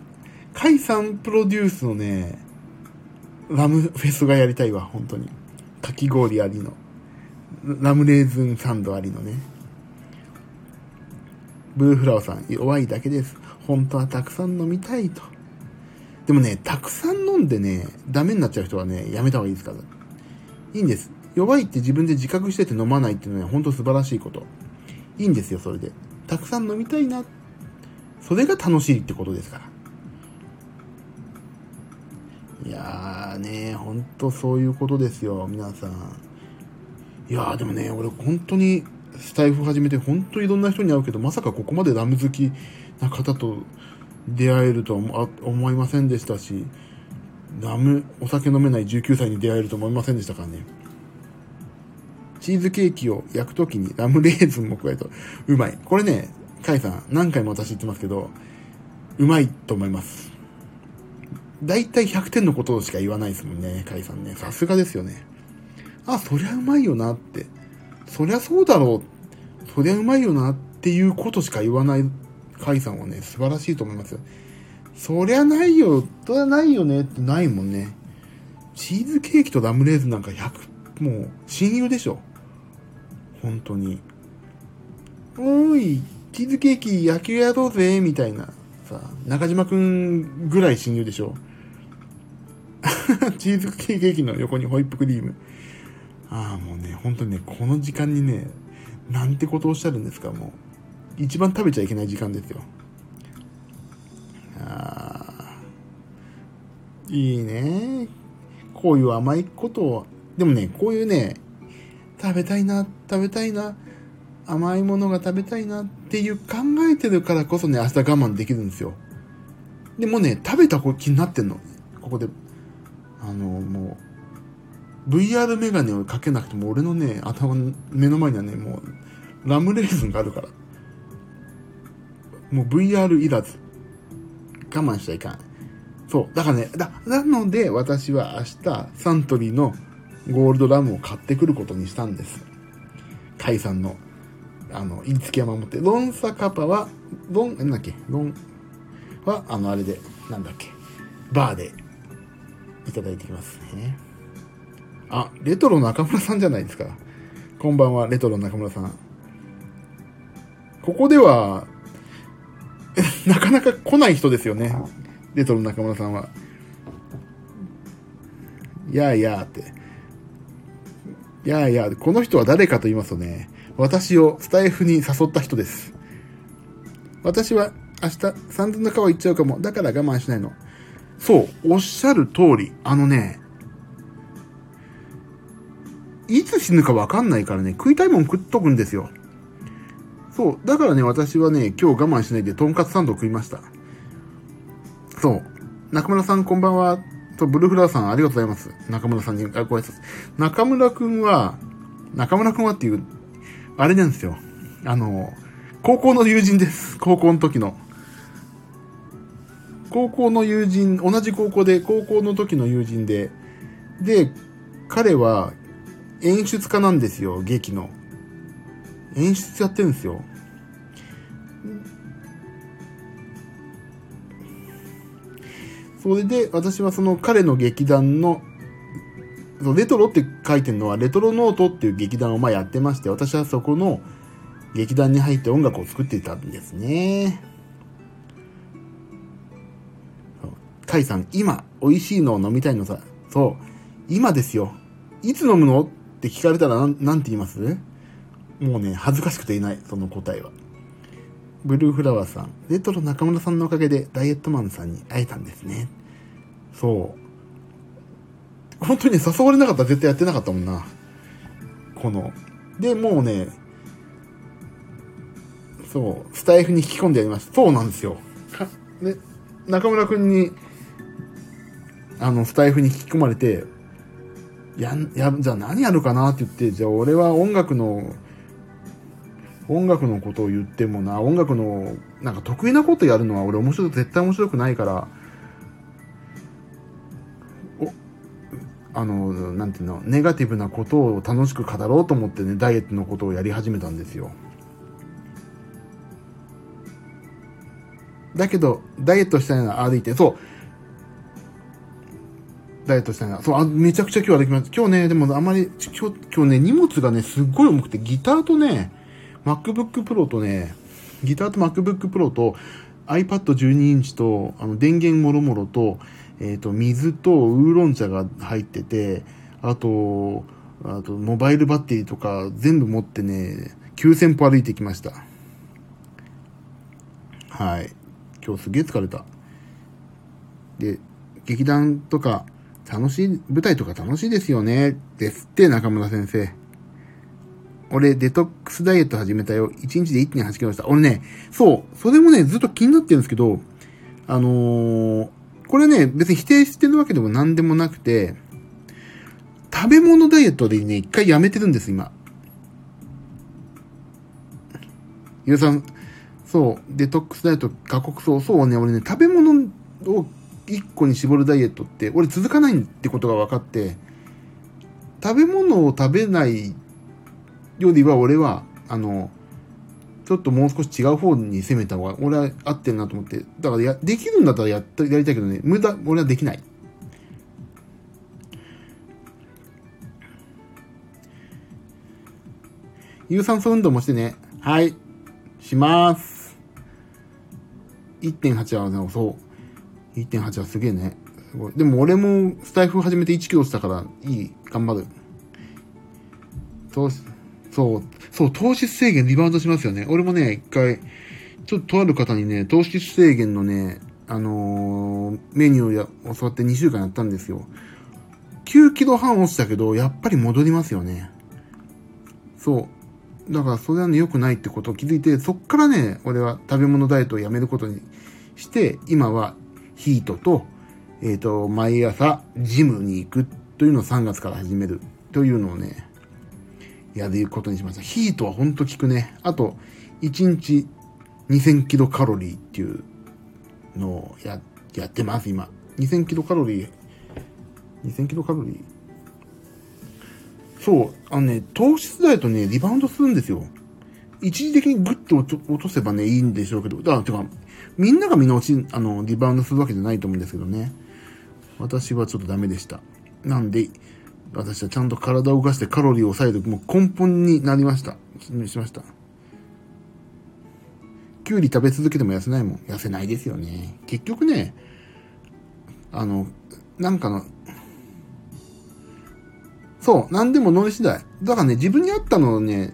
[SPEAKER 1] 解散プロデュースのね、ラムフェスがやりたいわ、本当に。かき氷ありの。ラムレーズンサンドありのね。ブルーフラワーさん、弱いだけです。本当はたくさん飲みたいと。でもね、たくさん飲んでね、ダメになっちゃう人はね、やめた方がいいですから。いいんです。弱いって自分で自覚してて飲まないっていうのは本当素晴らしいこと。いいんですよ、それで。たくさん飲みたいな。それが楽しいってことですから。いやーね、ほんとそういうことですよ、皆さん。いやーでもね、俺本当にスタイフ始めて本当にいろんな人に会うけど、まさかここまでラム好きな方と出会えるとは思いませんでしたし、ラム、お酒飲めない19歳に出会えると思いませんでしたからね。チーズケーキを焼くときにラムレーズンも加えると、うまい。これね、カイさん、何回も私言ってますけど、うまいと思います。だいたい100点のことしか言わないですもんね、カイさんね。さすがですよね。あ、そりゃうまいよなって。そりゃそうだろう。そりゃうまいよなっていうことしか言わないカイさんはね、素晴らしいと思いますよ。そりゃないよ、そりゃないよねってないもんね。チーズケーキとラムレーズンなんか100、もう親友でしょ。本当に。おーい、チーズケーキ野球やろうぜ、みたいな。さ、中島くんぐらい親友でしょ。チーズケーキの横にホイップクリーム。ああ、もうね、本当にね、この時間にね、なんてことをおっしゃるんですか、もう。一番食べちゃいけない時間ですよ。ああ、いいね。こういう甘いことを、でもね、こういうね、食べたいな、食べたいな、甘いものが食べたいなっていう考えてるからこそね、明日我慢できるんですよ。でもね、食べた気になってんの。ここで、あの、もう、VR メガネをかけなくても俺のね、頭の目の前にはね、もう、ラムレーズンがあるから。もう VR いらず。我慢しちゃいかん。そう。だからね、だ、なので私は明日サントリーのゴールドラムを買ってくることにしたんです。カイさんの、あの、言いつけは守って。ロンサカパは、ロン、なんだっけ、ロンは、あの、あれで、なんだっけ、バーでいただいてきますね。あ、レトロ中村さんじゃないですか。こんばんは、レトロ中村さん。ここでは、なかなか来ない人ですよね。レトロ中村さんは。やあやあって。やあやあ、この人は誰かと言いますとね、私をスタイフに誘った人です。私は明日、三千の川行っちゃうかも。だから我慢しないの。そう、おっしゃる通り。あのね、いつ死ぬかわかんないからね、食いたいもん食っとくんですよ。そう。だからね、私はね、今日我慢しないで、とんかつサンドを食いました。そう。中村さんこんばんは。と、ブルーフラワーさんありがとうございます。中村さんにあご挨拶。中村くんは、中村くんはっていう、あれなんですよ。あの、高校の友人です。高校の時の。高校の友人、同じ高校で、高校の時の友人で、で、彼は演出家なんですよ、劇の。演出やってるんですよ。それで、私はその彼の劇団の、レトロって書いてるのは、レトロノートっていう劇団をまあやってまして、私はそこの劇団に入って音楽を作っていたんですね。カイさん、今、美味しいのを飲みたいのさ。そう。今ですよ。いつ飲むの？って聞かれたらなん、なんて言います？もうね、恥ずかしくていない、その答えは。ブルーフラワーさん、レトロ中村さんのおかげでダイエットマンさんに会えたんですね。そう。本当に誘われなかったら絶対やってなかったもんな。この。で、もうね、そう、スタイフに引き込んでやります。そうなんですよ。ね、中村くんに、あの、スタイフに引き込まれて、や、や、じゃあ何やるかなって言って、じゃあ俺は音楽の音楽のことを言ってもな、音楽の、なんか得意なことやるのは俺面白い、絶対面白くないから、お、あの、なんていうの、ネガティブなことを楽しく語ろうと思ってね、ダイエットのことをやり始めたんですよ。だけど、ダイエットしたいな歩いて、そう。ダイエットしたいな。そう、あめちゃくちゃ今日歩きます。今日ね、でもあんまり、今日、今日ね、荷物がね、すっごい重くて、ギターとね、MacBook Pro とね、ギターと MacBook Pro と iPad12 インチと、あの、電源もろもろと、えっ、ー、と、水とウーロン茶が入ってて、あと、あと、モバイルバッテリーとか全部持ってね、9000歩歩いてきました。はい。今日すげえ疲れた。で、劇団とか、楽しい、舞台とか楽しいですよね。ですって、中村先生。俺、デトックスダイエット始めたよ。1日で1.8キロした。俺ね、そう、それもね、ずっと気になってるんですけど、あのー、これね、別に否定してるわけでも何でもなくて、食べ物ダイエットでね、一回やめてるんです、今。ゆうさん、そう、デトックスダイエット、過酷そう、そうね、俺ね、食べ物を一個に絞るダイエットって、俺続かないってことが分かって、食べ物を食べないよりは俺は、あの、ちょっともう少し違う方に攻めた方が、俺は合ってるなと思って。だからや、できるんだったらやっやりたいけどね、無駄、俺はできない。有酸素運動もしてね。はい。します。1.8はね、そう。1.8はすげえね。すごい。でも俺もスタイフ始めて1キロしたから、いい。頑張る。そう、そう、そう、糖質制限リバウンドしますよね。俺もね、一回、ちょっととある方にね、糖質制限のね、あのー、メニューや教わって2週間やったんですよ。9キロ半落ちたけど、やっぱり戻りますよね。そう。だからそれはね、良くないってことを気づいて、そっからね、俺は食べ物ダイエットをやめることにして、今はヒートと、えっ、ー、と、毎朝ジムに行くというのを3月から始めるというのをね、やることにしました。ヒートはほんと効くね。あと、1日2000キロカロリーっていうのをや、やってます、今。2000キロカロリー。2000キロカロリー。そう、あのね、糖質ダイエットね、リバウンドするんですよ。一時的にグッと落とせばね、いいんでしょうけど、だから、てか、みんながみんな落ち、あの、リバウンドするわけじゃないと思うんですけどね。私はちょっとダメでした。なんで、私はちゃんと体を動かしてカロリーを抑える、もう根本になりました。しました。きゅうり食べ続けても痩せないもん。痩せないですよね。結局ね、あの、なんかの、そう、なんでも脳次第。だからね、自分に合ったのをね、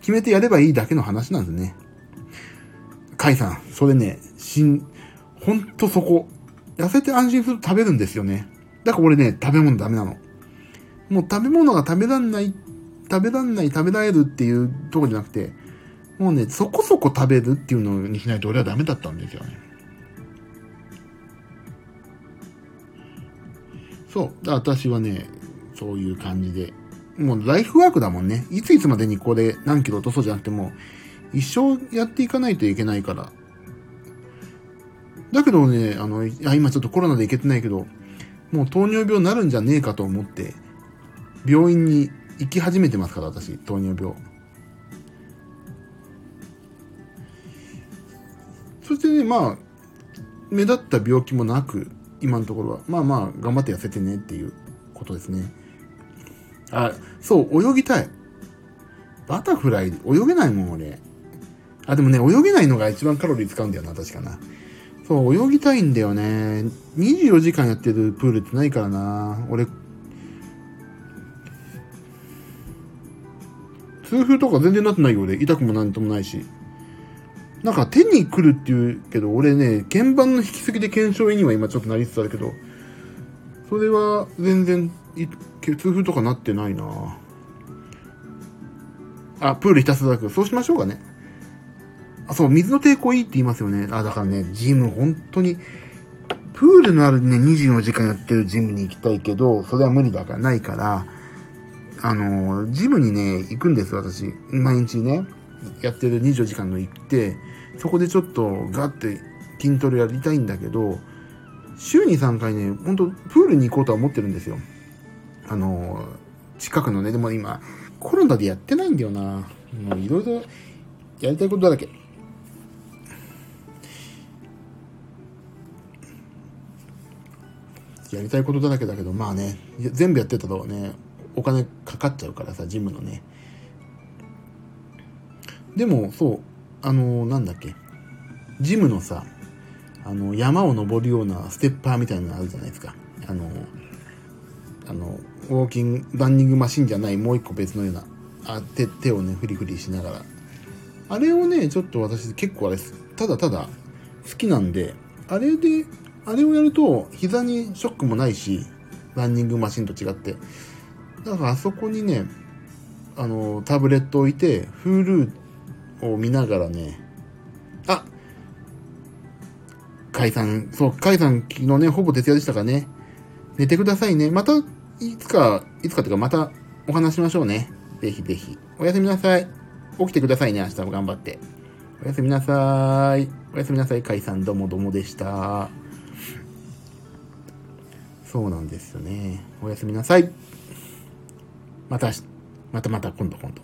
[SPEAKER 1] 決めてやればいいだけの話なんですね。カイさん、それね、しん、ほんとそこ。痩せて安心すると食べるんですよね。だから俺ね、食べ物ダメなの。もう食べ物が食べらんない、食べらんない、食べられるっていうとこじゃなくて、もうね、そこそこ食べるっていうのにしないと俺はダメだったんですよね。そう。私はね、そういう感じで。もうライフワークだもんね。いついつまでにこれ何キロ落とそうじゃなくても、一生やっていかないといけないから。だけどね、あの、今ちょっとコロナでいけてないけど、もう糖尿病になるんじゃねえかと思って、病院に行き始めてますから、私、糖尿病。そしてね、まあ、目立った病気もなく、今のところは、まあまあ、頑張って痩せてねっていうことですね。あ、そう、泳ぎたい。バタフライ、泳げないもん、俺。あ、でもね、泳げないのが一番カロリー使うんだよな、確かな。そう、泳ぎたいんだよね。24時間やってるプールってないからな。俺、痛風とか全然なってないようで、痛くもなんともないし。なんか手に来るって言うけど、俺ね、鍵盤の引き継ぎで検証には今ちょっとなりつつあるけど、それは全然、痛風とかなってないなあ、プールひたすらく。そうしましょうかね。あ、そう、水の抵抗いいって言いますよね。あ、だからね、ジム本当に、プールのあるね、24時間やってるジムに行きたいけど、それは無理だからないから、あの、ジムにね、行くんです、私。毎日ね、やってる24時間の行って、そこでちょっとガッて筋トレやりたいんだけど、週に3回ね、ほんとプールに行こうとは思ってるんですよ。あの、近くのね、でも今、コロナでやってないんだよな。もういろいろやりたいことだらけ。やりたいことだらけだけど、まあね、全部やってたらね、お金かかっちゃうからさ、ジムのね。でも、そう、あの、なんだっけ、ジムのさ、あの、山を登るようなステッパーみたいなのあるじゃないですか。あの、あの、ウォーキング、ランニングマシンじゃないもう一個別のような、あ手、手をね、フリフリしながら。あれをね、ちょっと私結構あれ、ただただ好きなんで、あれで、あれをやると膝にショックもないし、ランニングマシンと違って。だからあそこにね、あの、タブレット置いて、Hulu を見ながらね、あカイさん、そう、カイさん昨日ね、ほぼ徹夜でしたからね。寝てくださいね。また、いつか、いつかというかまたお話しましょうね。ぜひぜひ。おやすみなさい。起きてくださいね、明日も頑張って。おやすみなさい。おやすみなさい、カイさん。どもどもでした。そうなんですよね。おやすみなさい。また、またまた今度今度。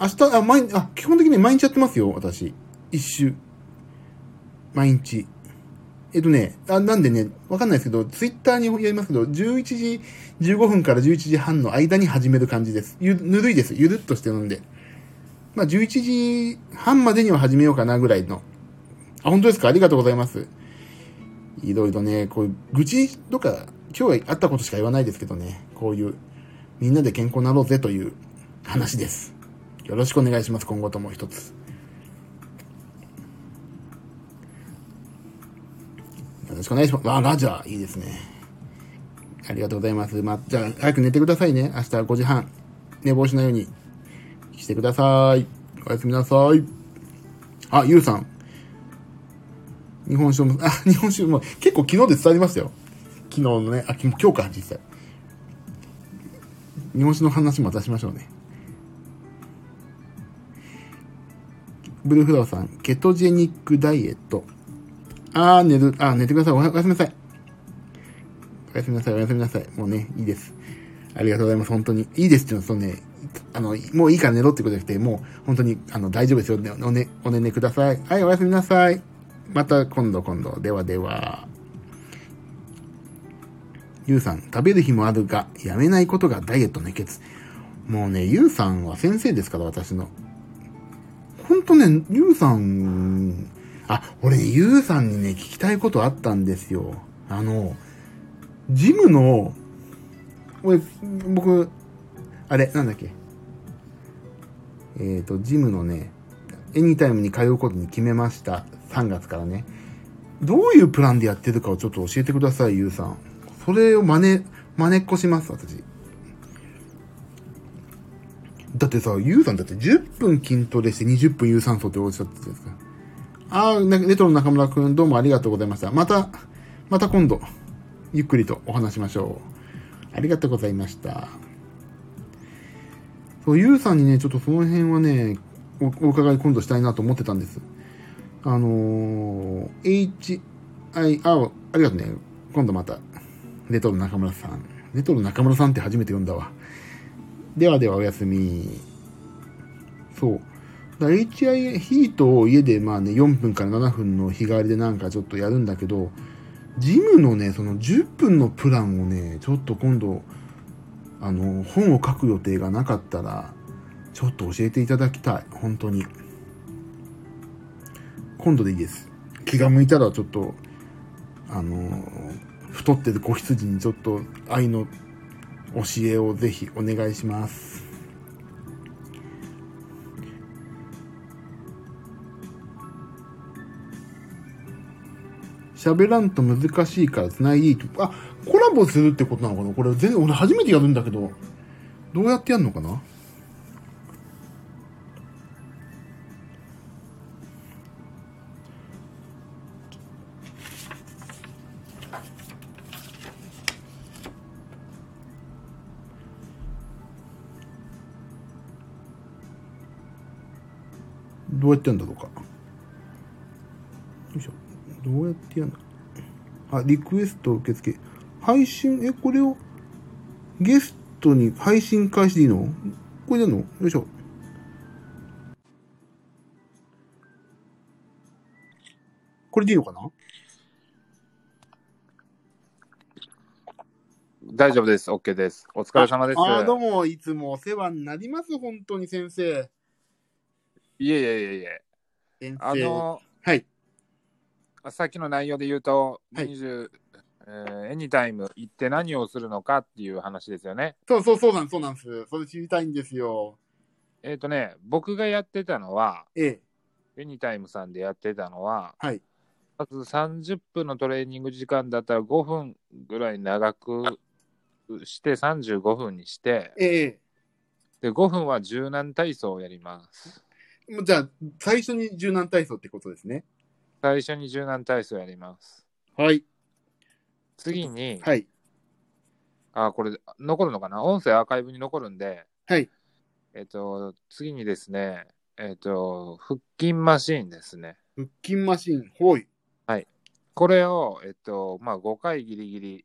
[SPEAKER 1] 明日、あ、毎、あ、基本的に毎日やってますよ、私。一周。毎日。えっとね、あ、なんでね、わかんないですけど、ツイッターにやりますけど、11時15分から11時半の間に始める感じです。ゆ、ぬるいです。ゆるっとしてるんで。まあ、11時半までには始めようかなぐらいの。あ、本当ですか？ありがとうございます。いろいろね、こういう、愚痴とか、今日はあったことしか言わないですけどね、こういう、みんなで健康になろうぜという話です。よろしくお願いします、今後とも一つ。よろしくお願いします。あ、ラジャー、いいですね。ありがとうございます。まじゃあ、早く寝てくださいね。明日5時半。寝坊しないようにしてください。おやすみなさい。あ、ゆうさん。日本酒も、あ、日本酒も結構昨日で伝わりましたよ。昨日のね、あ、今日か、実際。日本酒の話も出しましょうね。ブルーフラワーさん、ケトジェニックダイエット。あー、寝る、あ、寝てください。おやすみなさい。おやすみなさい、おやすみなさい。もうね、いいです。ありがとうございます。本当に。いいですっていうのは、そのね、あの、もういいから寝ろってことじゃなくて、もう本当に、あの、大丈夫ですよ。おね、おねねください。はい、おやすみなさい。また今度今度。ではでは。ゆうさん、食べる日もあるが、やめないことがダイエットの秘訣。もうね、ゆうさんは先生ですから、私の。ほんとね、ゆうさん、あ、俺、ゆうさんにね、聞きたいことあったんですよ。あの、ジムの、俺、僕、あれ、なんだっけ。えっ、ー、と、ジムのね、エニタイムに通うことに決めました。3月からね。どういうプランでやってるかをちょっと教えてください、ゆうさん。それを真似、真似っこします、私。だってさ、ゆうさんだって10分筋トレして20分有酸素っておっしゃってたんですか。ああ、レトロ中村くんどうもありがとうございました。また、また今度、ゆっくりとお話しましょう。ありがとうございました。そう、ゆうさんにね、ちょっとその辺はね、おお伺い今度したいなと思ってたんです。あのー、H、I、あ、ありがとうね。今度また、レトロ中村さん。レトロ中村さんって初めて読んだわ。ではではおやすみ。そう。HI ヒートを家でまあね、4分から7分の日替わりでなんかちょっとやるんだけど、ジムのね、その10分のプランをね、ちょっと今度、あの、本を書く予定がなかったら、ちょっと教えていただきたい。本当に。今度でいいです。気が向いたらちょっと、あの、太ってる子羊にちょっと愛の教えをぜひお願いします。喋らんと難しいから繋いでいいと。あ、コラボするってことなのかな？これ全然、俺初めてやるんだけど、どうやってやるのかな？どうやってやるんだろうか。よいしょ。どうやってやるのあ、リクエスト受付。配信、え、これをゲストに配信開始でいいの？これでの？よいしょ。これでいいのかな？
[SPEAKER 2] 大丈夫です。OK です。お疲れ様です。
[SPEAKER 1] ああ、どうも、いつもお世話になります、本当に先生。
[SPEAKER 2] いえいえいえいえ。あの、
[SPEAKER 1] はい。
[SPEAKER 2] さっきの内容で言うと、
[SPEAKER 1] はい
[SPEAKER 2] 20、えーエニタイム行って何をするのかっていう話ですよね。
[SPEAKER 1] そうそうそうなんそうなんです。それ知りたいんですよ。
[SPEAKER 2] えっ、とね、僕がやってたのは、
[SPEAKER 1] ええ。
[SPEAKER 2] エニタイムさんでやってたのは、
[SPEAKER 1] はい。
[SPEAKER 2] まず30分のトレーニング時間だったら5分ぐらい長くして35分にして、
[SPEAKER 1] ええ。
[SPEAKER 2] で5分は柔軟体操をやります。
[SPEAKER 1] じゃあ、最初に柔軟体操ってことですね。
[SPEAKER 2] 最初に柔軟体操をやります。
[SPEAKER 1] はい。
[SPEAKER 2] 次に、
[SPEAKER 1] はい。
[SPEAKER 2] あ、これ残るのかな？音声アーカイブに残るんで、
[SPEAKER 1] はい。
[SPEAKER 2] えっ、と、次にですね、えっ、と、腹筋マシーンですね。
[SPEAKER 1] 腹筋マシン。ほい。
[SPEAKER 2] これを、えっ、と、まあ、5回ギリギリ、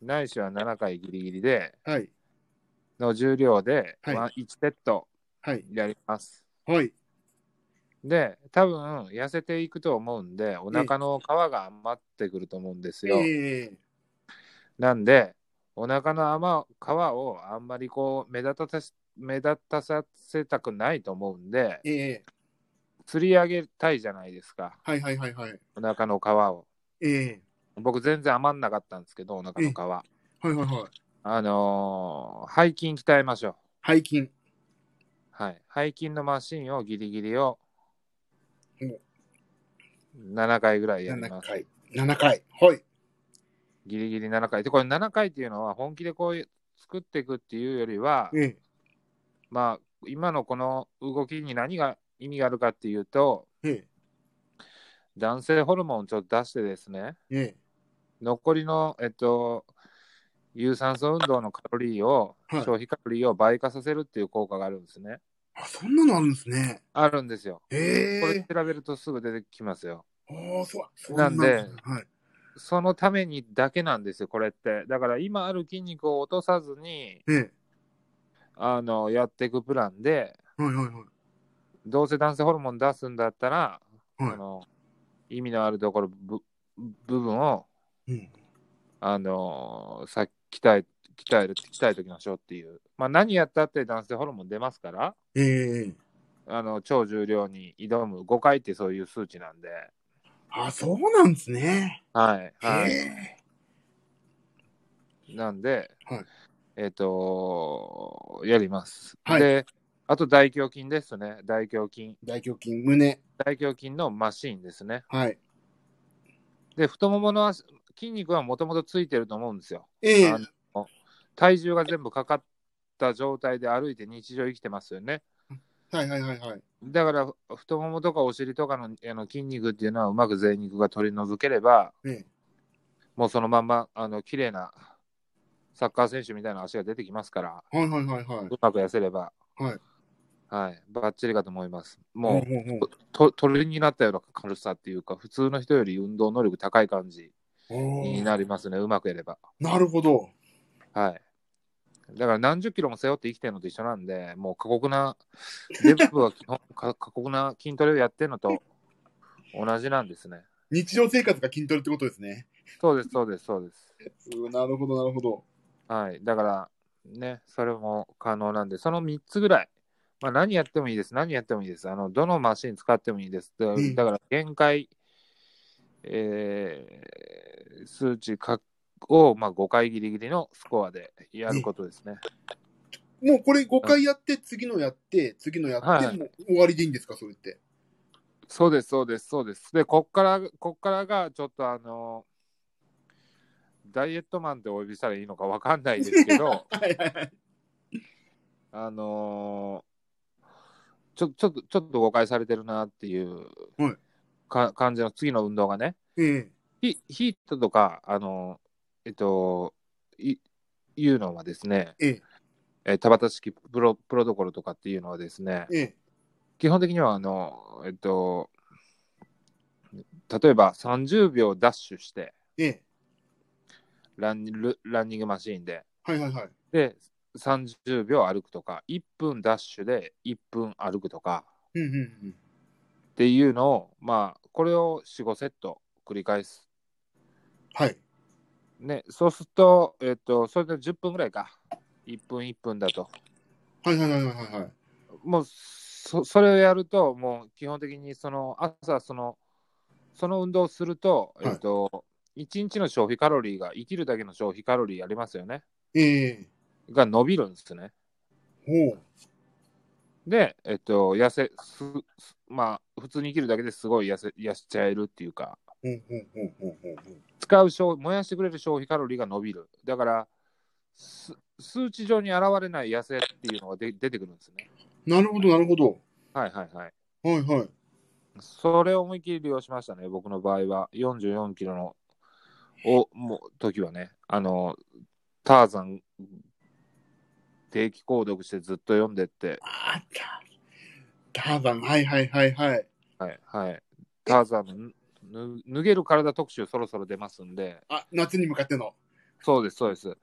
[SPEAKER 2] ないしは7回ギリギリで、
[SPEAKER 1] はい。
[SPEAKER 2] の重量で、
[SPEAKER 1] はい
[SPEAKER 2] まあ、1セット
[SPEAKER 1] はい。
[SPEAKER 2] やります。
[SPEAKER 1] はい。
[SPEAKER 2] で、多分、痩せていくと思うんで、お腹の皮が余ってくると思うんですよ。
[SPEAKER 1] ええ。
[SPEAKER 2] なんで、お腹の甘皮をあんまりこう目立たせ目立たさせたくないと思うんで、
[SPEAKER 1] ええ。
[SPEAKER 2] 釣り上げたいじゃないですか、
[SPEAKER 1] はいはいはいはい。
[SPEAKER 2] お腹の皮を。
[SPEAKER 1] ええ。
[SPEAKER 2] 僕全然余んなかったんですけど、お腹の皮。
[SPEAKER 1] はいはいはい。
[SPEAKER 2] あのー背筋鍛えましょう。
[SPEAKER 1] 背筋。
[SPEAKER 2] はい。背筋のマシンをギリギリを
[SPEAKER 1] お
[SPEAKER 2] 7回ぐらいやり
[SPEAKER 1] 7
[SPEAKER 2] ます。
[SPEAKER 1] 回。7回。はい。
[SPEAKER 2] ギリギリ7回。で、これ7回っていうのは本気でこう作っていくっていうよりは、
[SPEAKER 1] ええ。
[SPEAKER 2] まあ、今のこの動きに何が意味があるかっていうと、
[SPEAKER 1] え
[SPEAKER 2] 男性ホルモンをちょっと出してですね、
[SPEAKER 1] え。え
[SPEAKER 2] 残りの、えっと、有酸素運動のカロリーを、
[SPEAKER 1] はい
[SPEAKER 2] 消費カロリーを倍化させるっていう効果があるんですね。
[SPEAKER 1] あ、そんなのあるんですね。
[SPEAKER 2] あるんですよ。
[SPEAKER 1] ええ。
[SPEAKER 2] これ調べるとすぐ出てきますよ。
[SPEAKER 1] ああ、そう。そう
[SPEAKER 2] なんで
[SPEAKER 1] はい。
[SPEAKER 2] そのためにだけなんですよ、これって。だから今ある筋肉を落とさずに、
[SPEAKER 1] ええ。
[SPEAKER 2] あの、やっていくプランで、
[SPEAKER 1] はいはいはい。
[SPEAKER 2] どうせ男性ホルモン出すんだったら、
[SPEAKER 1] はい
[SPEAKER 2] あの意味のあるところ、ぶ部分を、
[SPEAKER 1] うん。
[SPEAKER 2] あのさ鍛え、鍛える、鍛えておきましょうっていう。まあ何やったって男性ホルモン出ますから、
[SPEAKER 1] ええ。
[SPEAKER 2] あの、超重量に挑む5回ってそういう数値なんで、
[SPEAKER 1] あ、そうなんですね。
[SPEAKER 2] はい、
[SPEAKER 1] え
[SPEAKER 2] はい。
[SPEAKER 1] え。
[SPEAKER 2] なんで、
[SPEAKER 1] はい
[SPEAKER 2] えっ、と、やります。
[SPEAKER 1] はい
[SPEAKER 2] で、あと大胸筋ですね。大胸筋。
[SPEAKER 1] 大胸筋、胸。
[SPEAKER 2] 大胸筋のマシーンですね。
[SPEAKER 1] はい。
[SPEAKER 2] で、太ももの足筋肉はもともとついてると思うんですよ。
[SPEAKER 1] ええ
[SPEAKER 2] あ。の体重が全部かかった状態で歩いて日常生きてますよね。
[SPEAKER 1] はいはいはいはい。
[SPEAKER 2] だから、太ももとかお尻とかのあの筋肉っていうのはうまく贅肉が取り除ければ、
[SPEAKER 1] ええ。
[SPEAKER 2] もうそのまんま、あの、綺麗なサッカー選手みたいな足が出てきますから、
[SPEAKER 1] はいはいはいは
[SPEAKER 2] うまく痩せれば、
[SPEAKER 1] い。はい。
[SPEAKER 2] はい、バッチリかと思います。
[SPEAKER 1] ほ
[SPEAKER 2] もう、鳥になったような軽さっていうか、普通の人より運動能力高い感じ
[SPEAKER 1] お
[SPEAKER 2] に
[SPEAKER 1] ー
[SPEAKER 2] なりますね、うまくやれば。
[SPEAKER 1] なるほど。
[SPEAKER 2] はい。だから何十キロも背負って生きてるのと一緒なんで、もう過酷な、デブは基本 か過酷な筋トレをやってるのと同じなんですね。
[SPEAKER 1] 日常生活が筋トレってことですね。
[SPEAKER 2] そうです、そうです、そうです。
[SPEAKER 1] うんなるほどなるほど。
[SPEAKER 2] はい。だから、ね、それも可能なんで、その3つぐらい、まあ、何やってもいいです、何やってもいいです。あの、どのマシン使ってもいいです。だから、限界、えー数値かを、まあ、5回ギリギリのスコアでやることですね。
[SPEAKER 1] もうこれ5回やって、次のやって、次のやって、もう終わりでいいんですか、それって。
[SPEAKER 2] そうです、そうです、そうです。で、こっから、こっからが、ちょっとあの、ダイエットマンってお呼びしたらいいのかわかんないですけど、
[SPEAKER 1] はいはいはい。
[SPEAKER 2] あのーちょちょっと、ちょっと誤解されてるなっていう
[SPEAKER 1] はい
[SPEAKER 2] か感じの次の運動がね、
[SPEAKER 1] ええ。
[SPEAKER 2] ヒヒートとか、あのーえっと、いいうのはですね、
[SPEAKER 1] ええ。
[SPEAKER 2] えー田畑式プロプロトコルとかっていうのはですね、
[SPEAKER 1] ええ。
[SPEAKER 2] 基本的には、あの、えっと、例えば30秒ダッシュして、
[SPEAKER 1] ええ。
[SPEAKER 2] ランルランニングマシーンで、
[SPEAKER 1] はいはいはい。
[SPEAKER 2] で、30秒歩くとか、1分ダッシュで1分歩くとか
[SPEAKER 1] うんうんうん。
[SPEAKER 2] っていうのを、まあ、これを4、5セット繰り返す。
[SPEAKER 1] はい。
[SPEAKER 2] ね、そうすると、えっ、と、それで10分ぐらいか。1分1分だと。
[SPEAKER 1] はいはいはいはいはい。
[SPEAKER 2] もうそ、それをやると、もう基本的にその朝、その、その運動をすると、
[SPEAKER 1] はい
[SPEAKER 2] えっ、と、1日の消費カロリーが、生きるだけの消費カロリーありますよね。
[SPEAKER 1] ええ
[SPEAKER 2] が伸びるんですね。
[SPEAKER 1] ほう。
[SPEAKER 2] で、えっ、と、痩せ、す、すまあ、普通に生きるだけですごい痩せ、痩せちゃえるっていうか、
[SPEAKER 1] ほうほうほうほうほうほう。
[SPEAKER 2] 使う消燃やしてくれる消費カロリーが伸びる。だから、す数値上に現れない痩せっていうのがで出てくるんですね。
[SPEAKER 1] なるほどなるほど。
[SPEAKER 2] はいはいはい。
[SPEAKER 1] はいはい。
[SPEAKER 2] それを思いっきり利用しましたね、僕の場合は。44キロのおもう時はね、あの、ターザン定期購読してずっと読んでって、
[SPEAKER 1] あった。ターザン、はいはいはいはい。
[SPEAKER 2] はいはい。ターザンのぬ脱げる体特集そろそろ出ますんで、
[SPEAKER 1] あ、夏に向かっての。
[SPEAKER 2] そうです、そうです。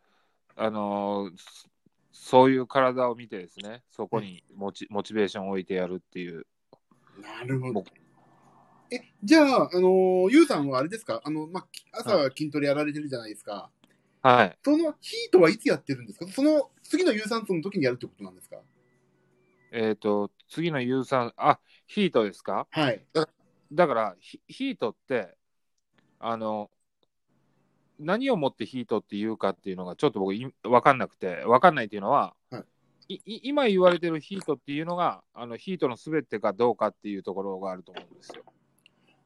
[SPEAKER 2] あのーそそういう体を見てですね、そこにモチモチベーションを置いてやるっていう。
[SPEAKER 1] なるほど
[SPEAKER 2] も。
[SPEAKER 1] え、じゃあ、あのー、ゆうさんはあれですか？あの、ま、朝
[SPEAKER 2] は
[SPEAKER 1] 筋トレやられてるじゃないですか。
[SPEAKER 2] はい。
[SPEAKER 1] そのヒートはいつやってるんですか？その次の有酸素の時にやるってことなんですか？
[SPEAKER 2] えっ、と、次の有酸、あ、ヒートですか？
[SPEAKER 1] はい。
[SPEAKER 2] だからヒ、ヒートって、あの、何をもってヒートっていうかっていうのがちょっと僕い分かんなくて、分かんないっていうのは、
[SPEAKER 1] はい
[SPEAKER 2] い今言われてるヒートっていうのが、あのヒートのすべてかどうかっていうところがあると思うんですよ。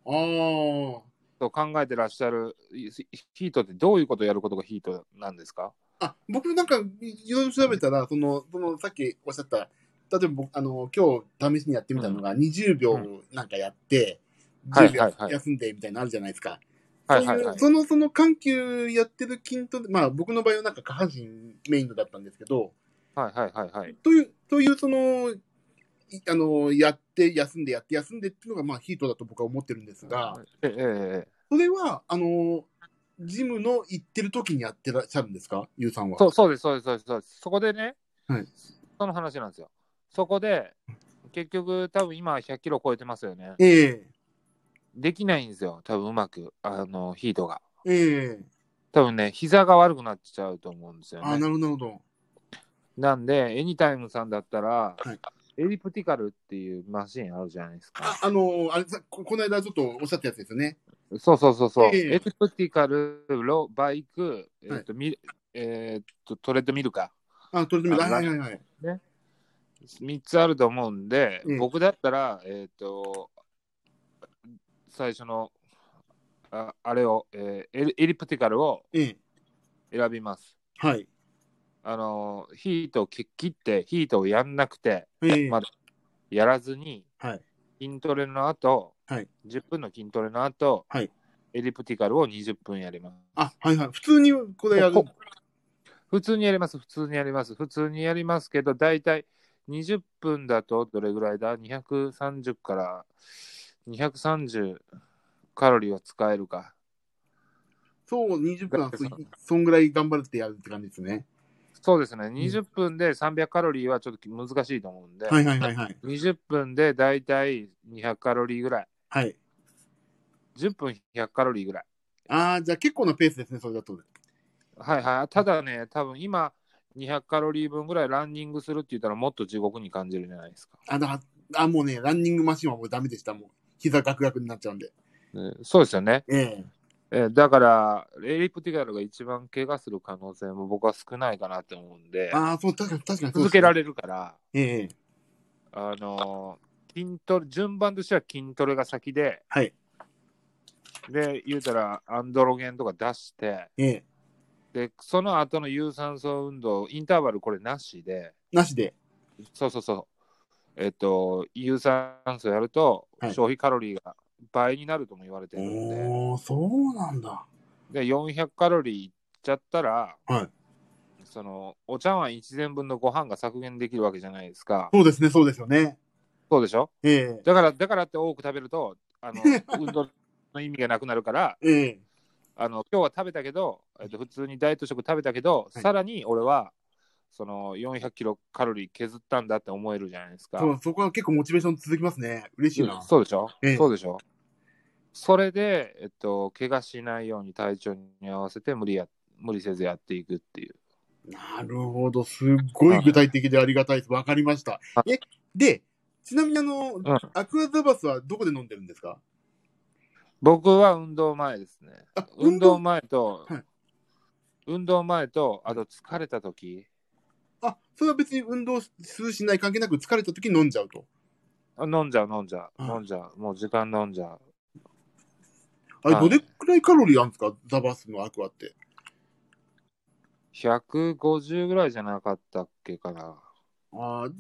[SPEAKER 1] あ
[SPEAKER 2] と考えてらっしゃるいヒートってどういうことをやることがヒートなんですか？
[SPEAKER 1] あ。あ、僕なんか、いろいろ調べたら、その、その、さっきおっしゃった、例えば僕、あの、今日試しにやってみたのが、20秒なんかやって、10秒
[SPEAKER 2] はいはいはい
[SPEAKER 1] 休んでみたいなのあるじゃないですか。
[SPEAKER 2] はいはいはい。
[SPEAKER 1] その、その緩急やってる筋トレ、まあ僕の場合はなんか下半身メインのだったんですけど、
[SPEAKER 2] はいはいはいはい。
[SPEAKER 1] という、というその、いあの、やって、休んで、やって、休んでっていうのが、まあヒートだと僕は思ってるんですが、
[SPEAKER 2] ええええ
[SPEAKER 1] それは、あの、ジムの行ってる時にやってらっしゃるんですか？ゆうさんは。
[SPEAKER 2] そうそうです、そうですそうです。そこでね、
[SPEAKER 1] はい
[SPEAKER 2] その話なんですよ。そこで、結局、多分今100キロ超えてますよね。
[SPEAKER 1] ええ
[SPEAKER 2] できないんですよ、多分うまく、あの、ヒートが。
[SPEAKER 1] ええ
[SPEAKER 2] 多分ね、膝が悪くなっちゃうと思うんですよ
[SPEAKER 1] あ、
[SPEAKER 2] ね。
[SPEAKER 1] なるほど、なるほど。
[SPEAKER 2] なんで、エニタイムさんだったら、
[SPEAKER 1] はい
[SPEAKER 2] エリプティカルっていうマシンあるじゃないですか。
[SPEAKER 1] あ、あの、あれさ、ここの間ちょっとおっしゃったやつですよね。
[SPEAKER 2] そうそうそうそう。
[SPEAKER 1] ええ
[SPEAKER 2] エリプティカル、ロバイク、えっ、と、ミえーっと、トレッドミルか。
[SPEAKER 1] あ、取り留め、
[SPEAKER 2] あ
[SPEAKER 1] はいはいはい。
[SPEAKER 2] 3つあると思うんで、
[SPEAKER 1] ええ
[SPEAKER 2] 僕だったら、えっ、と、最初の、ああれを、えーエリエリプティカルを
[SPEAKER 1] ええ
[SPEAKER 2] 選びます。
[SPEAKER 1] はい。
[SPEAKER 2] あの、ヒートを切切って、ヒートをやんなくて、
[SPEAKER 1] ええ
[SPEAKER 2] まだやらずに、
[SPEAKER 1] はい。
[SPEAKER 2] 筋トレの後、
[SPEAKER 1] はい
[SPEAKER 2] 10分の筋トレの後、
[SPEAKER 1] はい
[SPEAKER 2] エリプティカルを20分やります。
[SPEAKER 1] あ、はいはい。普通にこれやる
[SPEAKER 2] こ。普通にやります、普通にやります、普通にやりますけど、大体20分だとどれぐらいだ ?230 から230カロリーは使えるか。
[SPEAKER 1] そう、20分は
[SPEAKER 2] だってさ
[SPEAKER 1] そんぐらい頑張るってやるって感じですね。
[SPEAKER 2] そうですね、20分で300カロリーはちょっと難しいと思うんで、
[SPEAKER 1] はいはいはいはい。
[SPEAKER 2] 20分で大体200カロリーぐらい、
[SPEAKER 1] はい。
[SPEAKER 2] 10分100カロリーぐらい。
[SPEAKER 1] ああ、じゃあ結構なペースですね、それだと。
[SPEAKER 2] はいはい、ただね、多分今、200カロリー分ぐらいランニングするって言ったらもっと地獄に感じるじゃないですか。
[SPEAKER 1] あ、だあ、もうね、ランニングマシンはもうダメでした。もう、膝ガクガクになっちゃうんで。
[SPEAKER 2] ねそうですよね。
[SPEAKER 1] ええ。
[SPEAKER 2] えーだから、エリプティカルが一番怪我する可能性も僕は少ないかなって思うんで、
[SPEAKER 1] ああ、そう、確かに、確かにね。
[SPEAKER 2] 続けられるから、
[SPEAKER 1] ええ。
[SPEAKER 2] あのー筋トレ、順番としては筋トレが先で、
[SPEAKER 1] はい。
[SPEAKER 2] で、言うたらアンドロゲンとか出して、
[SPEAKER 1] ええ。
[SPEAKER 2] で、その後の有酸素運動、インターバルこれなしで、
[SPEAKER 1] なしで。
[SPEAKER 2] そうそうそう、えっと、有酸素やると
[SPEAKER 1] はい
[SPEAKER 2] 消費カロリーが倍になるとも言われてるんで、
[SPEAKER 1] おー、そうなんだ。
[SPEAKER 2] で、400カロリーいっちゃったら、
[SPEAKER 1] はい。
[SPEAKER 2] そのお茶碗1膳分のご飯が削減できるわけじゃないですか。
[SPEAKER 1] そうですね、そうですよね。
[SPEAKER 2] そうでしょ？
[SPEAKER 1] ええ
[SPEAKER 2] だから、だからって多く食べると、あの 運動の意味がなくなるから、
[SPEAKER 1] ええ
[SPEAKER 2] あの今日は食べたけど、えっと、普通にダイエット食食べたけど、
[SPEAKER 1] はい
[SPEAKER 2] さらに俺はその400キロカロリー削ったんだって思えるじゃないですか。
[SPEAKER 1] そう、そこは結構モチベーション続きますね。嬉しいな。
[SPEAKER 2] そうでしょ、
[SPEAKER 1] ええ
[SPEAKER 2] そうでしょ？それで、えっと、怪我しないように体調に合わせて無理や無理せずやっていくっていう。
[SPEAKER 1] なるほど。すっごい具体的でありがたいです。わかりました。え、で、ちなみにあの、
[SPEAKER 2] ん
[SPEAKER 1] アクアザバスはどこで飲んでるんですか？
[SPEAKER 2] 僕は運動前ですね。
[SPEAKER 1] あ
[SPEAKER 2] 運動？前と、
[SPEAKER 1] はい
[SPEAKER 2] 運動前と、あと疲れた時
[SPEAKER 1] あ、それは別に運動するしない関係なく疲れた時に飲んじゃうと。
[SPEAKER 2] あ飲んじゃう、飲んじゃう、
[SPEAKER 1] うん
[SPEAKER 2] 飲んじゃう。もう時間飲んじゃう。
[SPEAKER 1] あれ、
[SPEAKER 2] はい
[SPEAKER 1] どれくらいカロリーあるんですか？ザバスのアクアって。
[SPEAKER 2] 150ぐらいじゃなかったっけかな。
[SPEAKER 1] あー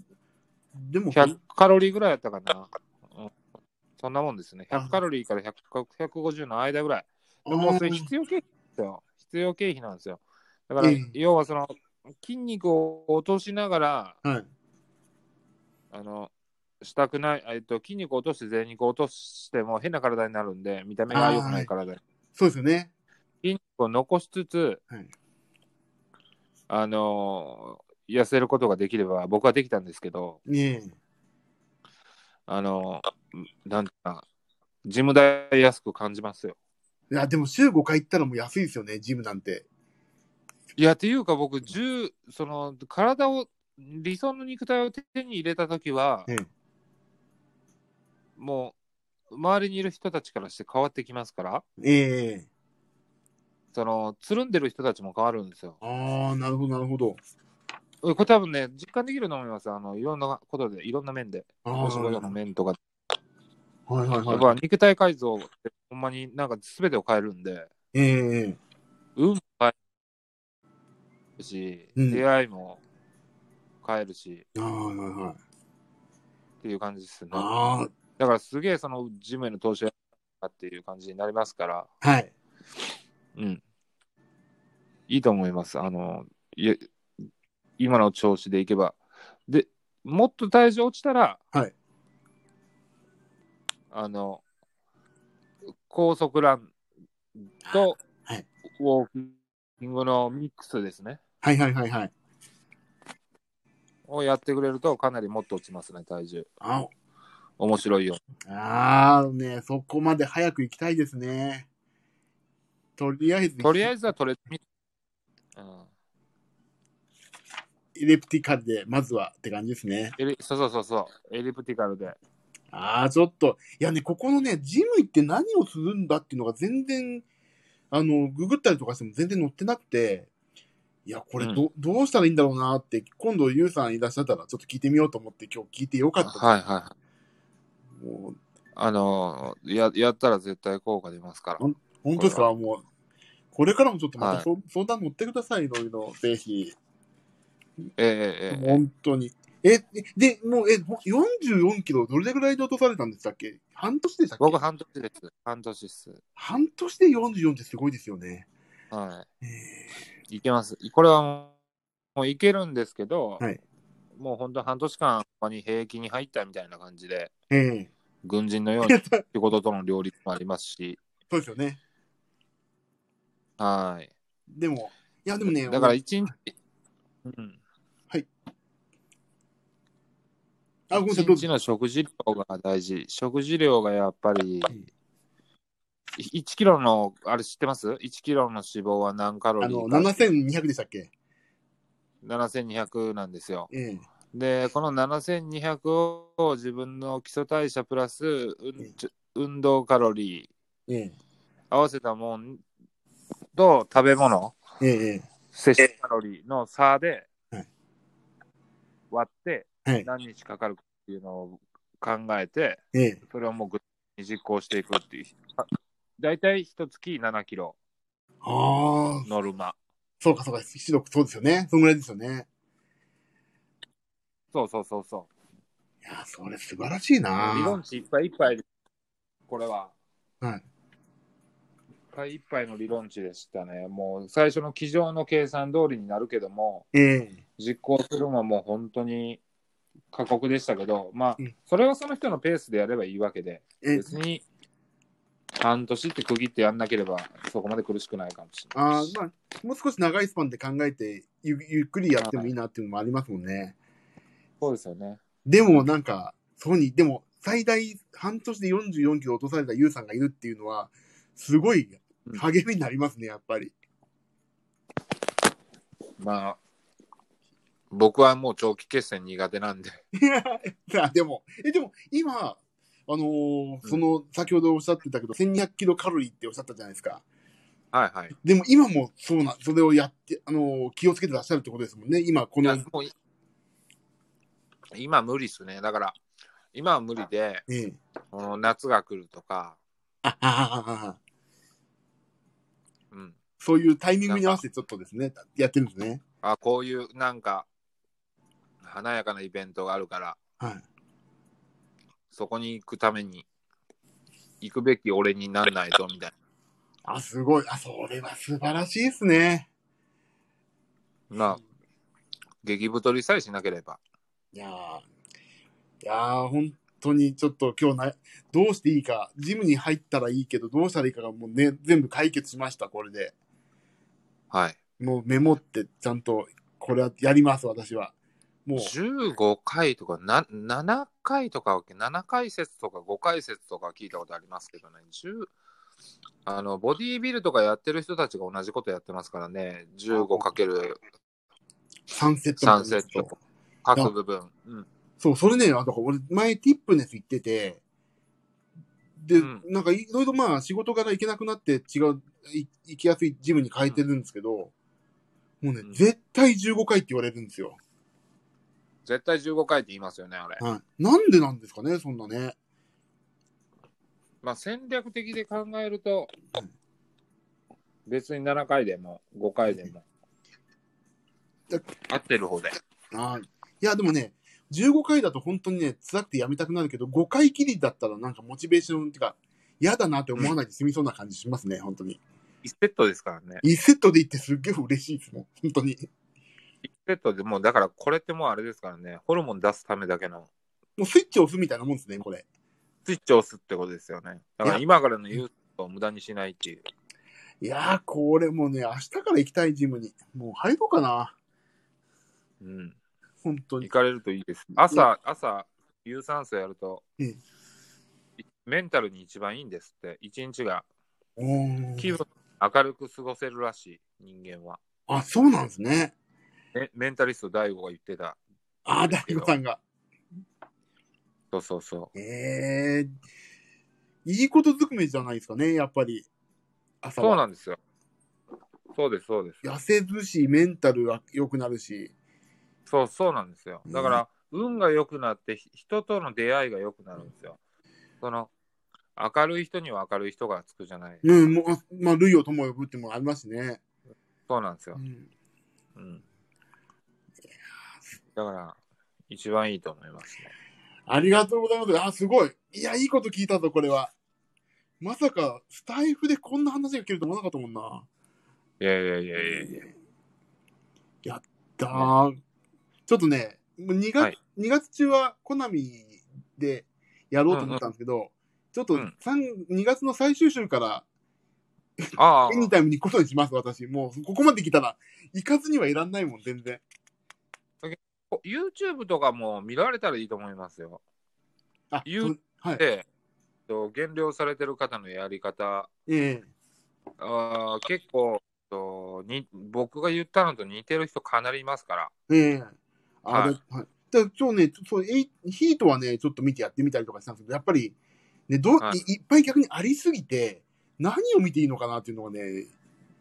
[SPEAKER 1] でも、
[SPEAKER 2] 100カロリーぐらいやったかな。うん、そんなもんですね。
[SPEAKER 1] あ
[SPEAKER 2] 100カロリーから100 150の間ぐらい。
[SPEAKER 1] あ
[SPEAKER 2] でもうそれ
[SPEAKER 1] ー
[SPEAKER 2] 必要経費ですよ。必要経費なんですよ。だから、
[SPEAKER 1] ええ
[SPEAKER 2] 要はその筋肉を落としながら、
[SPEAKER 1] はい。
[SPEAKER 2] あの、したくない、えっと、筋肉を落として全肉を落としても変な体になるんで、見た目が良くない体に。
[SPEAKER 1] そうですよね。
[SPEAKER 2] 筋肉を残しつつ、
[SPEAKER 1] はい
[SPEAKER 2] あのー痩せることができれば、僕はできたんですけど、
[SPEAKER 1] ね
[SPEAKER 2] あのーなんか、ジム代安く感じますよ。
[SPEAKER 1] え。いや、でも週5回行ったらもう安いですよね、ジムなんて。
[SPEAKER 2] いや、っていうか僕、10その、体を、理想の肉体を手に入れたときは、
[SPEAKER 1] ええ
[SPEAKER 2] もう、周りにいる人たちからして変わってきますから、
[SPEAKER 1] ええ
[SPEAKER 2] その、つるんでる人たちも変わるんですよ。
[SPEAKER 1] ああ、なるほど、なるほど。
[SPEAKER 2] これ多分ね、実感できると思います。あの、いろんなことで、いろんな面で。
[SPEAKER 1] ああ
[SPEAKER 2] お仕事の面とか。
[SPEAKER 1] はいはい
[SPEAKER 2] やっ
[SPEAKER 1] はい。
[SPEAKER 2] ぱ肉体改造ってほんまになんか全てを変えるんで、
[SPEAKER 1] ええ
[SPEAKER 2] 運も変えるし、
[SPEAKER 1] うん
[SPEAKER 2] 出会いも変えるし
[SPEAKER 1] はいはい。
[SPEAKER 2] っていう感じですね。
[SPEAKER 1] あ
[SPEAKER 2] だからすげえそのジムへの投資がっていう感じになりますから、
[SPEAKER 1] あ、はい。
[SPEAKER 2] うん。いいと思います。あの、いや今の調子でいけば。で、もっと体重落ちたら、
[SPEAKER 1] はい
[SPEAKER 2] あの、高速ランと、
[SPEAKER 1] はい
[SPEAKER 2] ウォーキングのミックスですね。
[SPEAKER 1] はいはいはいはい。
[SPEAKER 2] をやってくれると、かなりもっと落ちますね、体重。
[SPEAKER 1] あ
[SPEAKER 2] 面白いよ。
[SPEAKER 1] あーね、そこまで早く行きたいですね。とりあえず、
[SPEAKER 2] とりあえずはトレミル。うん
[SPEAKER 1] エレプティカルで、まずはって感じですね。
[SPEAKER 2] エリそうそうそうそう、エリプティカルで。
[SPEAKER 1] ああ、ちょっと、いやね、ここのね、ジム行って何をするんだっていうのが全然、あの、ググったりとかしても全然載ってなくて、いや、これど、どうしたらいいんだろうなって、今度、ユウさんいらっしゃったら、ちょっと聞いてみようと思って、今日聞いてよかった。
[SPEAKER 2] はいはい。
[SPEAKER 1] もう、
[SPEAKER 2] あのーや、やったら絶対効果出ますから。
[SPEAKER 1] 本当ですか？もう、これからもちょっとまた
[SPEAKER 2] はい
[SPEAKER 1] そ、相談乗ってください、いろいろ、ぜひ。
[SPEAKER 2] ええええええ
[SPEAKER 1] 本当に。え、で、もう、え、ほ44キロ、どれぐらいで落とされたんでしたっけ？半年でしたっけ？
[SPEAKER 2] 僕半年です。半年っす。
[SPEAKER 1] 半年で44ってすごいですよね。
[SPEAKER 2] は
[SPEAKER 1] え
[SPEAKER 2] い。いけます。これはもう、もういけるんですけど、
[SPEAKER 1] はい
[SPEAKER 2] もう本当半年間、に兵役に入ったみたいな感じで、
[SPEAKER 1] ええ
[SPEAKER 2] 軍人のよう
[SPEAKER 1] え
[SPEAKER 2] に 仕事との両立もありますし、
[SPEAKER 1] そうですよね。
[SPEAKER 2] はい。
[SPEAKER 1] でも、いや、でもね、
[SPEAKER 2] だから一日、うん、
[SPEAKER 1] あ、ごめんなさい。
[SPEAKER 2] 一日の食事量が大事。食事量がやっぱり、1キロの、あれ知ってます ?1 キロの脂肪は何カロ
[SPEAKER 1] あの、
[SPEAKER 2] リーか
[SPEAKER 1] 7200でしたっけ
[SPEAKER 2] ？7200なんですよ。
[SPEAKER 1] ええ
[SPEAKER 2] で、この7200を自分の基礎代謝プラス、うんちょ運動カロリー
[SPEAKER 1] ええ
[SPEAKER 2] 合わせたもんと食べ物、
[SPEAKER 1] ええ
[SPEAKER 2] 摂取カロリーの差で
[SPEAKER 1] はい
[SPEAKER 2] 割って
[SPEAKER 1] はい。
[SPEAKER 2] 何日かかるかっていうのを考えて、
[SPEAKER 1] ええ
[SPEAKER 2] それをもう具体的に実行していくっていう。あ大体一月7キロ
[SPEAKER 1] ああ、
[SPEAKER 2] ノルマ。
[SPEAKER 1] そうかそうか、七度そうですよね。そのぐらいですよね。
[SPEAKER 2] そうそうそうそ
[SPEAKER 1] いや、それ素晴らしいうな
[SPEAKER 2] 理論値いっぱいいっぱいでこれは。
[SPEAKER 1] はい。
[SPEAKER 2] いっぱいいっぱいの理論値でしたね。もう最初の机上の計算通りになるけども、
[SPEAKER 1] ええ
[SPEAKER 2] 実行するのももう本当に過酷でしたけど、まあ
[SPEAKER 1] うん、
[SPEAKER 2] それはその人のペースでやればいいわけで、
[SPEAKER 1] ええ
[SPEAKER 2] 別に半年って区切ってやんなければそこまで苦しくないかもしれないし。
[SPEAKER 1] ああ、まあ、もう少し長いスパンで考えてゆ、ゆっくりやってもいいなっていうのもありますもんね。
[SPEAKER 2] そうですよね。
[SPEAKER 1] でもなんか、そうに、でも、最大半年で44キロ落とされたユウさんがいるっていうのは、すごい励みになりますね、やっぱり。
[SPEAKER 2] まあ、僕はもう長期決戦苦手なんで。
[SPEAKER 1] いや、でも、え、でも、今、あのーその、先ほどおっしゃってたけど、1200キロカロリーっておっしゃったじゃないですか。
[SPEAKER 2] はいはい。
[SPEAKER 1] でも今もそうな、それをやって、あのー気をつけてらっしゃるってことですもんね。今、この
[SPEAKER 2] 今無理っすね。だから、今は無理で、
[SPEAKER 1] ええ。
[SPEAKER 2] この夏が来るとか、
[SPEAKER 1] あああああ
[SPEAKER 2] うん。
[SPEAKER 1] そういうタイミングに合わせてちょっとですね、やってるんですね。
[SPEAKER 2] あ、こういうなんか、華やかなイベントがあるから、
[SPEAKER 1] はい。
[SPEAKER 2] そこに行くために、行くべき俺になんないと、みたい
[SPEAKER 1] あ、すごい。あ、それは素晴らしいですね。
[SPEAKER 2] な。まあ、激太りさえしなければ。
[SPEAKER 1] いやー、いやー、本当にちょっと今日な、どうしていいか、ジムに入ったらいいけど、どうしたらいいかがもうね、全部解決しました、これで。
[SPEAKER 2] はい。
[SPEAKER 1] もうメモって、ちゃんと、これはやります、私は。もう、
[SPEAKER 2] 15回とかな、7回とか、7回説とか5回説とか聞いたことありますけどね、10あの、ボディービルとかやってる人たちが同じことやってますからね、15×3
[SPEAKER 1] 3セット。
[SPEAKER 2] セット、各部分。うん。
[SPEAKER 1] そう、それね、あだから俺、前、ティップネス行ってて、で、
[SPEAKER 2] うん。
[SPEAKER 1] なんかいろいろまあ仕事から行けなくなって違う、い行きやすいジムに変えてるんですけど、もうね、
[SPEAKER 2] うん
[SPEAKER 1] 絶対15回って言われるんですよ。
[SPEAKER 2] 絶対15回って言いますよね、あれ。
[SPEAKER 1] はい。なんでなんですかね、そんなね。
[SPEAKER 2] まあ、戦略的で考えると
[SPEAKER 1] うん、
[SPEAKER 2] 別に7回でも5回でも
[SPEAKER 1] だ、
[SPEAKER 2] 合ってる方で。
[SPEAKER 1] あーいや、でもね、15回だと本当にね、辛くてやめたくなるけど、5回きりだったらなんかモチベーションっていうか、嫌だなって思わないで済みそうな感じしますね、本当に。
[SPEAKER 2] 1セットですからね。
[SPEAKER 1] 1セットで行ってすっげえ嬉しいですもん、本当に。
[SPEAKER 2] 1セットでもう、だからこれってもうあれですからね、ホルモン出すためだけの
[SPEAKER 1] もうスイッチ押すみたいなもんですね、これ。
[SPEAKER 2] スイッチを押すってことですよね。だから今からのユースを無駄にしないっていう。
[SPEAKER 1] いやー、これもうね、明日から行きたいジムに。もう入ろうかな。
[SPEAKER 2] うん。
[SPEAKER 1] 本当に。
[SPEAKER 2] 行かれるといいです。朝、朝、有酸素やると
[SPEAKER 1] ええ、
[SPEAKER 2] メンタルに一番いいんですって。一日が気分明るく過ごせるらしい、人間は。
[SPEAKER 1] あ、そうなんですね。
[SPEAKER 2] メメンタリスト大悟が言ってた。
[SPEAKER 1] あー、大悟さんが。
[SPEAKER 2] そうそうそ
[SPEAKER 1] ええいいことずくめじゃないですかね、やっぱり。
[SPEAKER 2] う。
[SPEAKER 1] 朝は。
[SPEAKER 2] そうなんですよ。そうです、そうです。
[SPEAKER 1] 痩せるし、メンタルが良くなるし。
[SPEAKER 2] そう、そうなんですよ。だから、運が良くなって、ひ人との出会いが良くなるんですよ。その、明るい人には明るい人がつくじゃない。
[SPEAKER 1] うん、もう、あまあ、類を友を呼ぶってもありますしね。
[SPEAKER 2] そうなんですよ。
[SPEAKER 1] うん。
[SPEAKER 2] うん。だから、一番いいと思いますね。
[SPEAKER 1] ありがとうございます。あ、すごい。いや、いいこと聞いたぞ、これは。まさか、スタイフでこんな話が聞けると思わなかったもんな。
[SPEAKER 2] いやいやいやいやいや。
[SPEAKER 1] やったー。ちょっとね、もう2月、
[SPEAKER 2] はい
[SPEAKER 1] 2月中はコナミでやろうと思ったんですけど、ちょっと
[SPEAKER 2] うん
[SPEAKER 1] 3 2月の最終週からエ、ニタイムに行くことにします、私。もう、ここまで来たら、行かずにはいらんないもん、全然。
[SPEAKER 2] YouTube とかも見られたらいいと思いますよ。
[SPEAKER 1] あ、
[SPEAKER 2] 言う
[SPEAKER 1] そうはい。
[SPEAKER 2] で、と減量されてる方のやり方、
[SPEAKER 1] ええ
[SPEAKER 2] あー結構とに、僕が言ったのと似てる人かなりいますから。
[SPEAKER 1] ええあ、
[SPEAKER 2] はい
[SPEAKER 1] ではい。で今日ね、そう、ヒートはね、ちょっと見てやってみたりとかしたんですけど、やっぱり、ね、どう、
[SPEAKER 2] はい
[SPEAKER 1] い、いっぱい逆にありすぎて、何を見ていいのかなっていうのがね、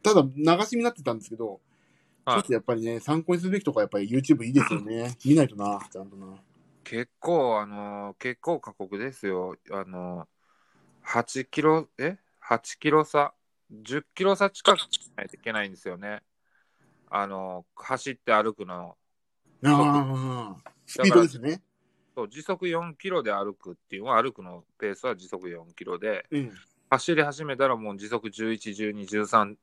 [SPEAKER 1] ただ流しになってたんですけど、
[SPEAKER 2] はい
[SPEAKER 1] ちょっとやっぱりね、参考にするべきとかやっぱり YouTube いいですよね。見ないとな、ちゃんとな。
[SPEAKER 2] 結構、あのー結構過酷ですよ。あのー8キロ、え ?8 キロ差、10キロ差近くしないといけないんですよね。あのー走って歩くの。
[SPEAKER 1] ああ、スピードですね。
[SPEAKER 2] そう時速4キロで歩くっていうのは歩くのペースは時速4キロで
[SPEAKER 1] ええ
[SPEAKER 2] 走り始めたらもう時速11、12、13、
[SPEAKER 1] あー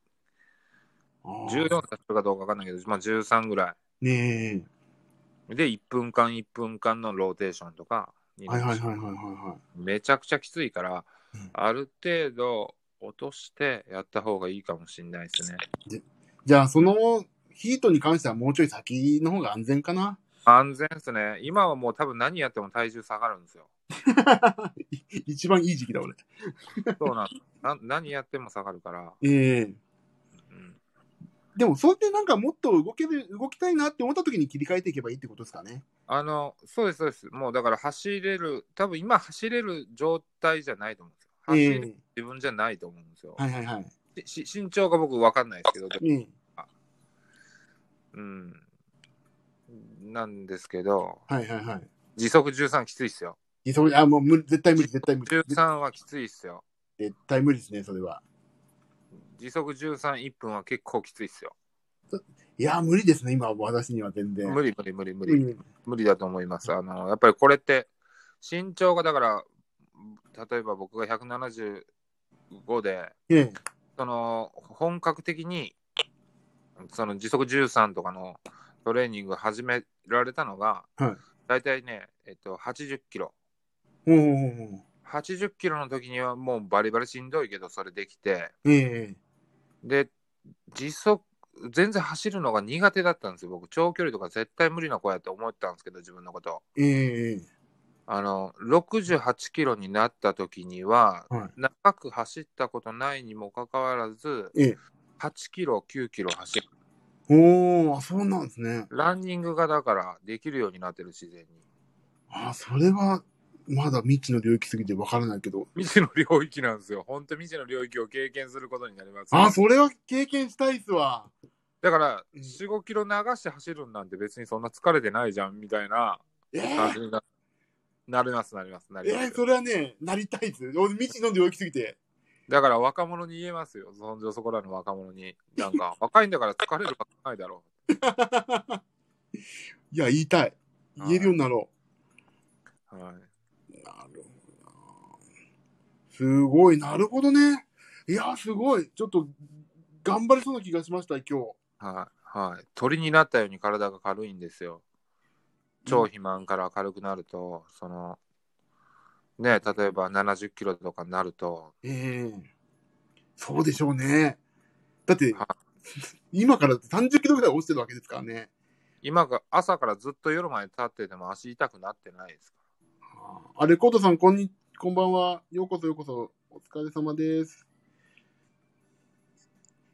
[SPEAKER 2] 14だったかどうかわかんないけど、まあ13ぐら
[SPEAKER 1] ね
[SPEAKER 2] い。で、1分間1分間のローテーションとか
[SPEAKER 1] え。はいはいはいはいはいは
[SPEAKER 2] めちゃくちゃきついから、
[SPEAKER 1] うん
[SPEAKER 2] ある程度落としてやった方がいいかもしれないですね。
[SPEAKER 1] い。じゃあ、そのヒートに関してはもうちょい先の方が安全かな？
[SPEAKER 2] 安全ですね。今はもう多分何やっても体重下がるんですよ。
[SPEAKER 1] 一番いい時期だ、俺。
[SPEAKER 2] そうなんな何やっても下がるから。
[SPEAKER 1] ええ
[SPEAKER 2] うん
[SPEAKER 1] でも、そうやってなんかもっと動ける、動きたいなって思った時に切り替えていけばいいってことですかね。
[SPEAKER 2] あの、そうです、そうです。もうだから走れる、多分今走れる状態じゃないと思うんですよ。走
[SPEAKER 1] え
[SPEAKER 2] れる自分じゃないと思うんですよ。
[SPEAKER 1] はいはいはい。
[SPEAKER 2] し身長が僕分かんないですけど、でも
[SPEAKER 1] ええ
[SPEAKER 2] うん。なんですけど、
[SPEAKER 1] はいはいはい。
[SPEAKER 2] 時速13きついっすよ。
[SPEAKER 1] いやそれあ、もう無理、絶対無理、絶対無理。絶
[SPEAKER 2] 13はきついっすよ。
[SPEAKER 1] 絶対無理ですね、それは。
[SPEAKER 2] 時速13、1分は結構きついっすよ。
[SPEAKER 1] いや、無理ですね、今、私には全然。
[SPEAKER 2] 無理無理無理無理。
[SPEAKER 1] うん
[SPEAKER 2] 無理だと思います。あの、やっぱりこれって、身長がだから、例えば僕が175で、
[SPEAKER 1] ええ
[SPEAKER 2] その、本格的に、その時速13とかのトレーニングを始められたのが、
[SPEAKER 1] はい
[SPEAKER 2] 大体ね、えっと、80キロ。
[SPEAKER 1] おー
[SPEAKER 2] 80キロの時にはもうバリバリしんどいけど、それできて、
[SPEAKER 1] ええ
[SPEAKER 2] で、時速、全然走るのが苦手だったんですよ。僕、長距離とか絶対無理な子やって思ってたんですけど、自分のこと。
[SPEAKER 1] ええ
[SPEAKER 2] あの、68キロになった時には、
[SPEAKER 1] はい
[SPEAKER 2] 長く走ったことないにもかかわらず、
[SPEAKER 1] ええ
[SPEAKER 2] 8キロ、9キロ走る。
[SPEAKER 1] おー、あそうなんですね。
[SPEAKER 2] ランニングがだからできるようになってる自然に。
[SPEAKER 1] あそれは、まだ未知の領域すぎてわからないけど。
[SPEAKER 2] 未知の領域なんですよ。本当未知の領域を経験することになります。
[SPEAKER 1] あそれは経験したいっすわ。
[SPEAKER 2] だから、
[SPEAKER 1] うん
[SPEAKER 2] 4、5キロ流して走るんなんて別にそんな疲れてないじゃんみたいな
[SPEAKER 1] ええ
[SPEAKER 2] 感じにななります、なります、なります。
[SPEAKER 1] ええそれはね、なりたいっす。俺未知の領域すぎて。
[SPEAKER 2] だから若者に言えますよ。そんじょそこらの若者に。なんか、若いんだから疲れるわけないだろ
[SPEAKER 1] いや、言いたい。言えるようになろ
[SPEAKER 2] う。はい。
[SPEAKER 1] すごい、なるほどね。いや、すごい。ちょっと、頑張れそうな気がしました、今日。
[SPEAKER 2] はい。はい。鳥になったように体が軽いんですよ。超肥満から軽くなると、その、ね、例えば70キロとかになると、
[SPEAKER 1] ええそうでしょうね。だって
[SPEAKER 2] は、
[SPEAKER 1] 今から30キロぐらい落ちてるわけですからね。
[SPEAKER 2] 今が朝からずっと夜まで立ってても足痛くなってないですか？
[SPEAKER 1] あ、レコードさん、こんに、こんばんは。ようこそようこそ。お疲れ様です。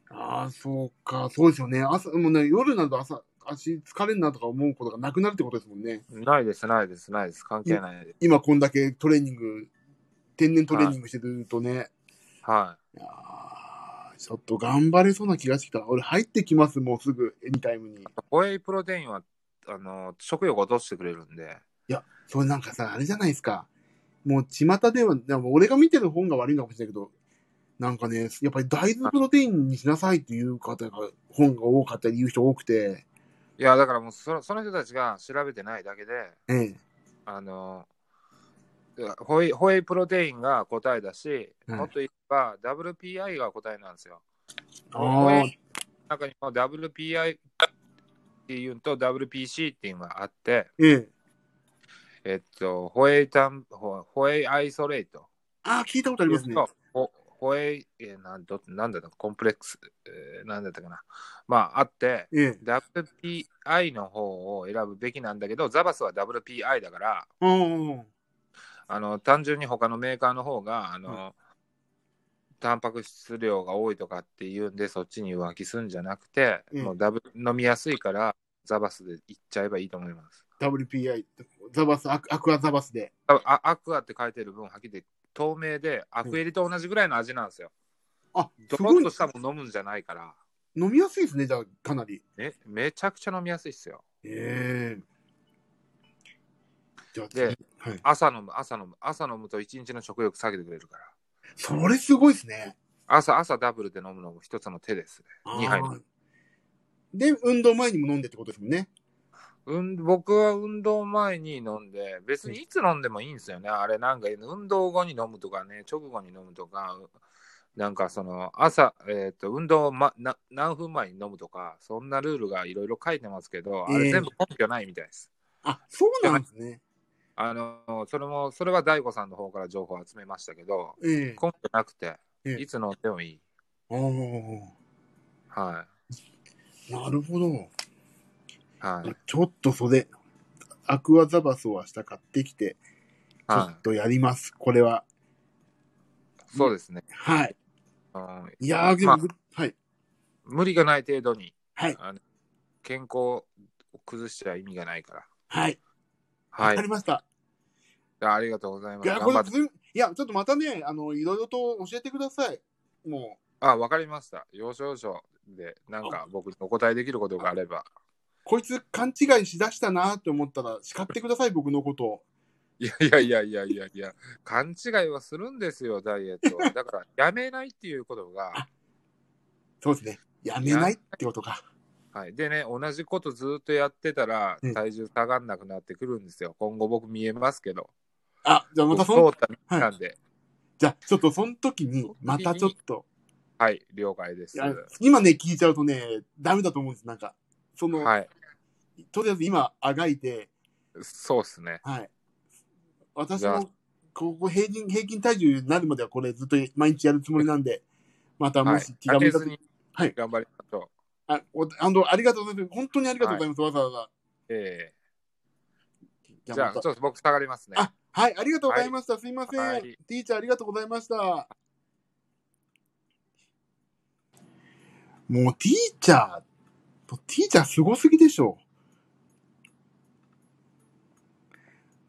[SPEAKER 1] ああ、そうか。そうですよね。朝、もうね、夜になると朝、足疲れんなとか思うことがなくなるってことですもんね。
[SPEAKER 2] ら。ないです、ないです、ないです。関係ないです。
[SPEAKER 1] 今こんだけトレーニング、天然トレーニングしてるとね。
[SPEAKER 2] はい
[SPEAKER 1] やーちょっと頑張れそうな気がしてきた。俺入ってきます、もうすぐ、エニタイムに。い
[SPEAKER 2] い。ホエイプロテインは、あの、食欲を落としてくれるんで、
[SPEAKER 1] や、それなんかさ、あれじゃないですか。もう巷では、でも俺が見てる本が悪いのかもしれないけど、なんかね、やっぱり大豆プロテインにしなさいっていう方が、本が多かったり言う人多くて、
[SPEAKER 2] いや、だからもうその、その人たちが調べてないだけで、
[SPEAKER 1] ええ。
[SPEAKER 2] あの、ホエイホエイプロテインが答えだし、
[SPEAKER 1] はい
[SPEAKER 2] もっと言えば WPI が答えなんですよ。
[SPEAKER 1] あ
[SPEAKER 2] ホエ
[SPEAKER 1] あ
[SPEAKER 2] イ中にも WPI っていうのと WPC っていうのがあって、
[SPEAKER 1] ええ。
[SPEAKER 2] えっと、ホエイタン、ホホエイアイソレート。
[SPEAKER 1] ああ、聞いたことありますね。
[SPEAKER 2] ホホエイ、えーなんどなんだった？コンプレックス、えーなんだったかな。まあ、あって、
[SPEAKER 1] ええ。
[SPEAKER 2] WPI の方を選ぶべきなんだけど、ザバスは WPI だから、
[SPEAKER 1] うん。
[SPEAKER 2] あの単純に他のメーカーの方があの、タンパク質量が多いとかっていうんでそっちに浮気するんじゃなくて、
[SPEAKER 1] うん
[SPEAKER 2] もうダブ飲みやすいからザバスでいっちゃえばいいと思います。
[SPEAKER 1] WPI、ザバス、アクアクアザバスで。
[SPEAKER 2] アクアって書いてる分はっきり透明でアクエリと同じぐらいの味なんですよ。
[SPEAKER 1] あ、
[SPEAKER 2] ド
[SPEAKER 1] すごい
[SPEAKER 2] ロッとしたもの飲むんじゃないから、
[SPEAKER 1] 飲みやすいですね、じゃあ、かなり。
[SPEAKER 2] ね、めちゃくちゃ飲みやすいっすよ。
[SPEAKER 1] ええじゃあ、
[SPEAKER 2] で
[SPEAKER 1] 次はい。
[SPEAKER 2] 朝飲む、朝飲む、朝飲むと一日の食欲下げてくれるから。
[SPEAKER 1] それすごいですね。
[SPEAKER 2] 朝、朝ダブルで飲むのも一つの手ですね。2杯
[SPEAKER 1] で、運動前にも飲んでってことですもんね。
[SPEAKER 2] うん、僕は運動前に飲んで、別にいつ飲んでもいいんですよね。あれなんか運動後に飲むとかね、直後に飲むとか、なんかその朝、えっ、と、運動、ま、な何分前に飲むとか、そんなルールがいろいろ書いてますけど、あ
[SPEAKER 1] ええ
[SPEAKER 2] れ全部根拠ないみたいです。
[SPEAKER 1] あ、そうなんですね。
[SPEAKER 2] あの、それも、それは大悟さんの方から情報を集めましたけど、
[SPEAKER 1] ええ
[SPEAKER 2] 根拠なくて、
[SPEAKER 1] ええ
[SPEAKER 2] いつ飲んでもいい。
[SPEAKER 1] おー
[SPEAKER 2] は
[SPEAKER 1] なるほど。
[SPEAKER 2] い。はい。
[SPEAKER 1] ちょっとそれ、アクアザバスを明日買ってきて、ちょ
[SPEAKER 2] は
[SPEAKER 1] っとやります。これは。
[SPEAKER 2] い。そうですね。
[SPEAKER 1] はい。
[SPEAKER 2] うん
[SPEAKER 1] いやー、でも、
[SPEAKER 2] ま
[SPEAKER 1] はい。
[SPEAKER 2] 無理がない程度に、
[SPEAKER 1] はい。
[SPEAKER 2] あの健康を崩しちゃ意味がないから。
[SPEAKER 1] はい。
[SPEAKER 2] はい
[SPEAKER 1] わかり。ました。
[SPEAKER 2] ありがとうございます。
[SPEAKER 1] いや、これ。ずん、いや、ちょっとまたね、あの、いろいろと教えてください。も
[SPEAKER 2] あ、わかりました。要所要所で、なんか僕にお答えできることがあれば。
[SPEAKER 1] う、こいつ勘違いしだしたなって思ったら、叱ってください、僕のことを。
[SPEAKER 2] いやいやいやいやいやいや、勘違いはするんですよ、ダイエットは。だから、やめないっていうことが、
[SPEAKER 1] そうですね。やめないってことか。
[SPEAKER 2] はい。でね、同じことずっとやってたら
[SPEAKER 1] うん、
[SPEAKER 2] 体重下がんなくなってくるんですよ。今後僕見えますけど。
[SPEAKER 1] あ、じゃあまたそん、
[SPEAKER 2] 通った道なんで、
[SPEAKER 1] じゃあちょっとその時に、またちょっと、
[SPEAKER 2] はい、了解です。
[SPEAKER 1] 今ね、聞いちゃうとね、ダメだと思うんです。なんか、その、
[SPEAKER 2] はい。
[SPEAKER 1] とりあえず今、あがいて、
[SPEAKER 2] そうっすね。
[SPEAKER 1] はい。私も、ここ平均、平均体重になるまではこれずっと毎日やるつもりなんで、またも
[SPEAKER 2] はい
[SPEAKER 1] し気が向いた時、
[SPEAKER 2] 飽きずに
[SPEAKER 1] はい
[SPEAKER 2] 頑張りましょう。
[SPEAKER 1] あ、おあの、ありがとうございます。本当にありがとうございます。わざわざ。
[SPEAKER 2] え
[SPEAKER 1] じ
[SPEAKER 2] えじゃあ、ちょっと僕下がりますね。
[SPEAKER 1] あ、はい、ありがとうございました。すいません。
[SPEAKER 2] はい
[SPEAKER 1] ティーチャーありがとうございました。もうティーチャー、テティーチャーすごすぎでしょ。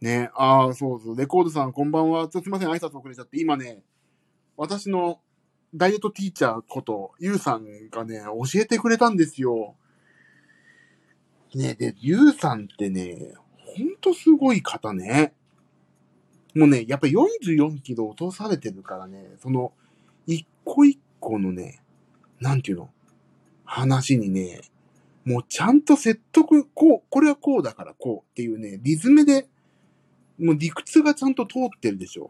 [SPEAKER 1] ね、ああ、そうそう。レコードさん、こんばんは。ちょっとすいません、挨拶遅れちゃって。今ね、私のダイエットティーチャーこと、ゆうさんがね、教えてくれたんですよ。ね、で、ゆうさんってね、ほんとすごい方ね。もうね、やっぱ44キロ落とされてるからね、その、一個一個のね、なんていうの、話にね、もうちゃんと説得、こう、これはこうだからこうっていうね、リズムで、もう理屈がちゃんと通ってるでしょ。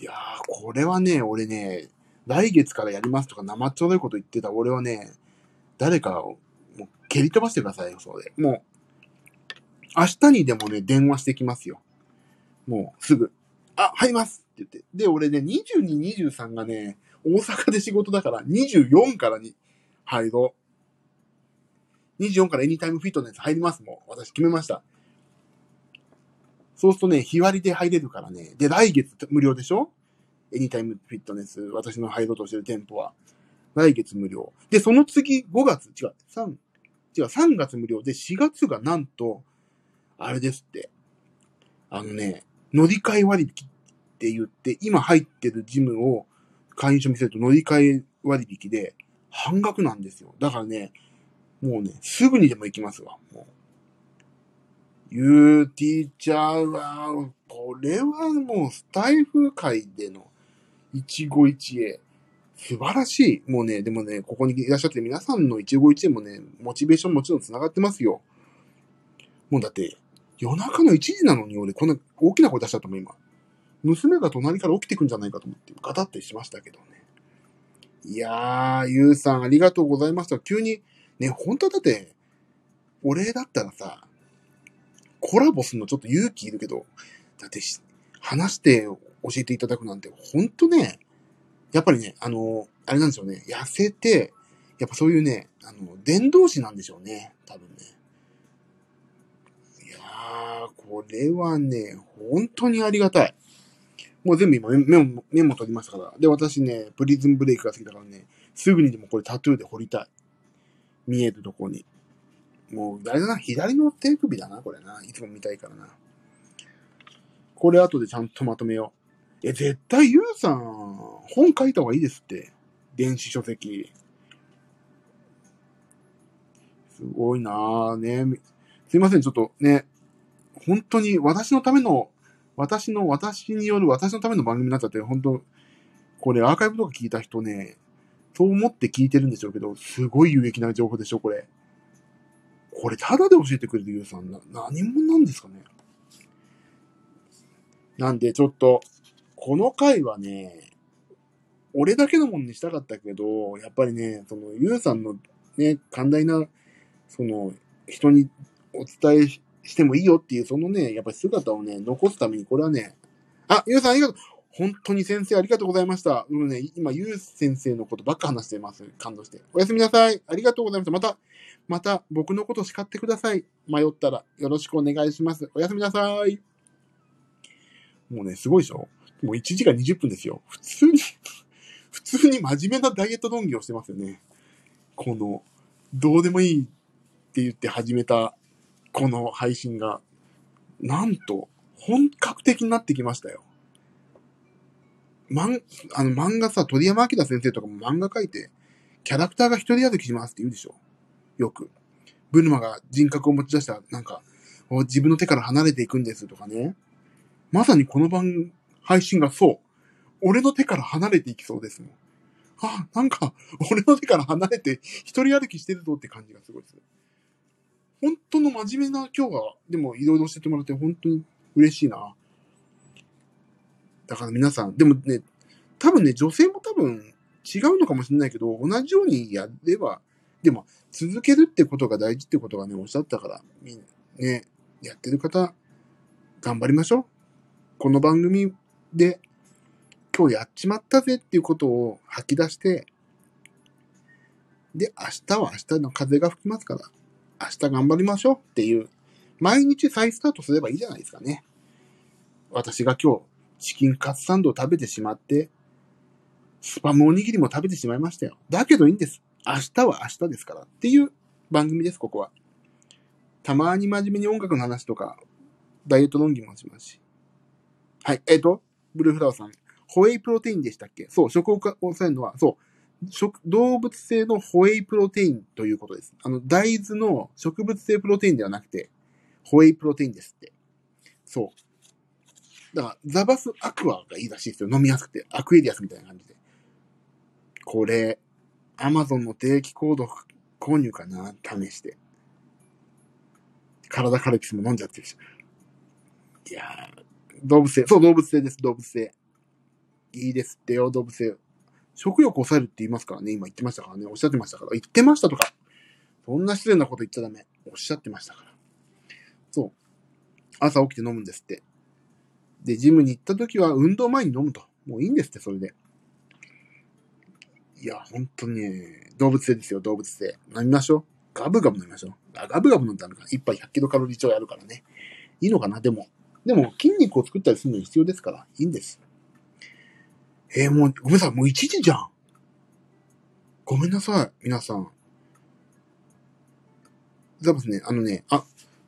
[SPEAKER 1] いやー、これはね、俺ね、来月からやりますとか生ちょろいこと言ってた俺はね、誰かを、もう蹴り飛ばしてくださいよ、それ。もう、明日にでもね、電話してきますよ。もう、すぐ。あ、入りますって言って。で、俺ね、22、23がね、大阪で仕事だから、24からに入ろう。24からエニタイムフィットネス入りますもん。私決めました。そうするとね、日割りで入れるからね。で、来月無料でしょ？エニタイムフィットネス、私の入ろうとしてる店舗は。来月無料。で、その次、5月、違う、3、違う、3月無料で、4月がなんと、あれですって。あのね、乗り換え割引って言って、今入ってるジムを会員証見せると乗り換え割引で半額なんですよ。だからね、もうね、すぐにでも行きますわ。もう。ゆうティーチャーは、これはもうスタイフ界での一期一会。素晴らしい。もうね、でもね、ここにいらっしゃって皆さんの一期一会もね、モチベーションもちろん繋がってますよ。もうだって、夜中の1時なのに俺こんな大きな声出しちゃったもん今。娘が隣から起きてくんじゃないかと思ってガタってしましたけどね。いやー、ゆうさんありがとうございました。急に、ね、本当はだって、俺だったらさ、コラボするのちょっと勇気いるけど、だってし話して教えていただくなんて、ほんとね、やっぱりね、あの、あれなんですよね、痩せて、やっぱそういうね、あの、伝道師なんでしょうね、多分ね。いやー、これはね、本当にありがたい。もう全部今メメモ、メモ取りましたから。で、私ね、プリズンブレイクが好きだからね、すぐにでもこれタトゥーで彫りたい。見えるとこに。もう、誰だな、左の手首だな、これな。いつも見たいからな。これ後でちゃんとまとめよう。え、絶対ゆうさん、本書いた方がいいですって。電子書籍。すごいなぁね。すいません、ちょっとね、本当に私のための、私の、私による私のための番組になっちゃって、本当これアーカイブとか聞いた人ね、そう思って聞いてるんでしょうけど、すごい有益な情報でしょ、これ。これ、ただで教えてくれるゆうさんな、何者なんですかね。なんで、ちょっと、この回はね、俺だけのものにしたかったけど、やっぱりね、その、ゆうさんのね、寛大な、その、人にお伝えししてもいいよっていう、そのね、やっぱり姿をね、残すために、これはね、あ、ゆうさんありがとう。本当に先生ありがとうございました。うね、今、ゆう先生のことばっか話してます。感動して。おやすみなさい。ありがとうございました。また、また僕のこと叱ってください。迷ったらよろしくお願いします。おやすみなさい。もうね、すごいでしょ？もう1時間20分ですよ。普通に 普通に真面目なダイエット論議をしてますよね。この、どうでもいいって言って始めた、この配信が、なんと、本格的になってきましたよ。漫、あの漫画さ、鳥山明先生とかも漫画描いて、キャラクターが一人歩きしますって言うでしょよく。ブルマが人格を持ち出したら、なんか、自分の手から離れていくんですとかね。まさにこの番、配信がそう。俺の手から離れていきそうですもん。あ、なんか、俺の手から離れて一人歩きしてるぞって感じがすごいです。本当の真面目な今日が、でもいろいろ教えてもらって本当に嬉しいな。だから皆さん、でもね、多分ね、女性も多分違うのかもしれないけど、同じようにやれば、でも続けるってことが大事ってことがね、おっしゃったから、みんね、やってる方、頑張りましょう。この番組で、今日やっちまったぜっていうことを吐き出して、で、明日は明日の風が吹きますから、明日頑張りましょうっていう、毎日再スタートすればいいじゃないですかね。私が今日、チキンカツサンドを食べてしまって、スパムおにぎりも食べてしまいましたよ。だけどいいんです。明日は明日ですからっていう番組です、ここは。たまに真面目に音楽の話とか、ダイエット論議もしますし。はい、えっ、ー、と、ブルーフラワーさん。ホエイプロテインでしたっけ？そう、食を抑えるのは、そう、食、動物性のホエイプロテインということです。あの、大豆の植物性プロテインではなくて、ホエイプロテインですって。そう。だから、ザバスアクアがいいらしいですよ。飲みやすくて。アクエリアスみたいな感じで。これ、アマゾンの定期購読購入かな？試して。体カルピスも飲んじゃってるし。いやー、動物性。そう、動物性です、動物性。いいですってよ、動物性。食欲抑えるって言いますからね、今言ってましたからね。おっしゃってましたから。言ってましたとか。そんな失礼なこと言っちゃダメ。おっしゃってましたから。そう。朝起きて飲むんですって。で、ジムに行った時は運動前に飲むと。もういいんですって、それで。いや、本当にね、動物性ですよ、動物性。飲みましょう。ガブガブ飲みましょう。あ、ガブガブ飲んだのか。一杯100キロカロリー超あるからね。いいのかなでも。でも、筋肉を作ったりするのに必要ですから、いいんです。えー、もう、ごめんなさい、もう1時じゃん。ごめんなさい、皆さん。ザバスね、あのね、あ、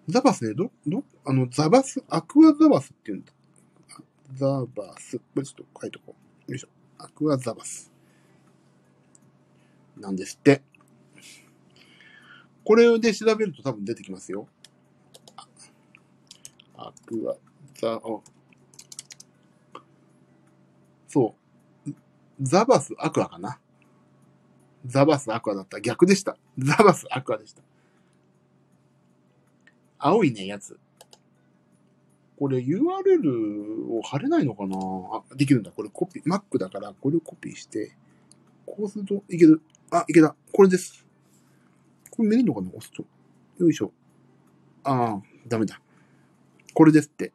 [SPEAKER 1] ザバスね、ど、ど、あの、ザバス、アクアザバスって言うんだ。ザバス。これちょっと書いとこう。よいしょ。アクアザバス。なんですって。これで調べると多分出てきますよ。アクアザ、お。そう。ザバスアクアかな。ザバスアクアだった。逆でした。ザバスアクアでした。青いね、やつ。これ URL を貼れないのかな？あ、できるんだ。これコピー、Mac だから、これをコピーして、こうするといける。あ、いけた。これです。これ見れるのかな？押すと。よいしょ。ああ、ダメだ。これですって。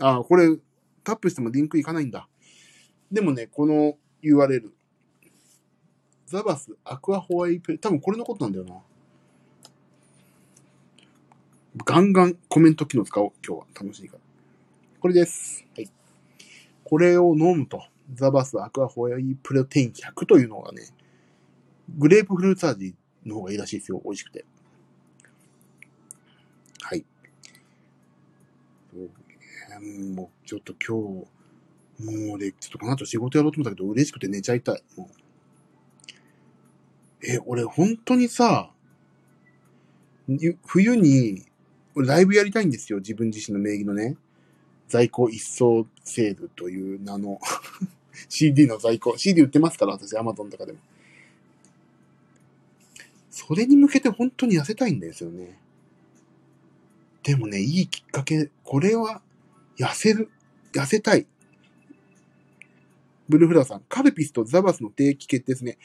[SPEAKER 1] ああ、これ、タップしてもリンクいかないんだ。でもね、この URL。ザバスアクアホワイペ、多分これのことなんだよな。ガンガンコメント機能使おう。今日は楽しいから。これです。はい。これを飲むと。ザバスアクアホワイプロテイン100というのがね、グレープフルーツ味の方がいいらしいですよ。美味しくて。はい。もう、ちょっと今日、もうで、ちょっとこの後仕事やろうと思ったけど、嬉しくて寝ちゃいたい。え、俺本当にさ、冬に、ライブやりたいんですよ。自分自身の名義のね。在庫一掃セールという名の CD の在庫。CD 売ってますから、私、Amazon とかでも。それに向けて本当に痩せたいんですよね。でもね、いいきっかけ、これは、痩せる、痩せたい。ブルーフラワーさん、カルピスとザバスの定期決定ですね。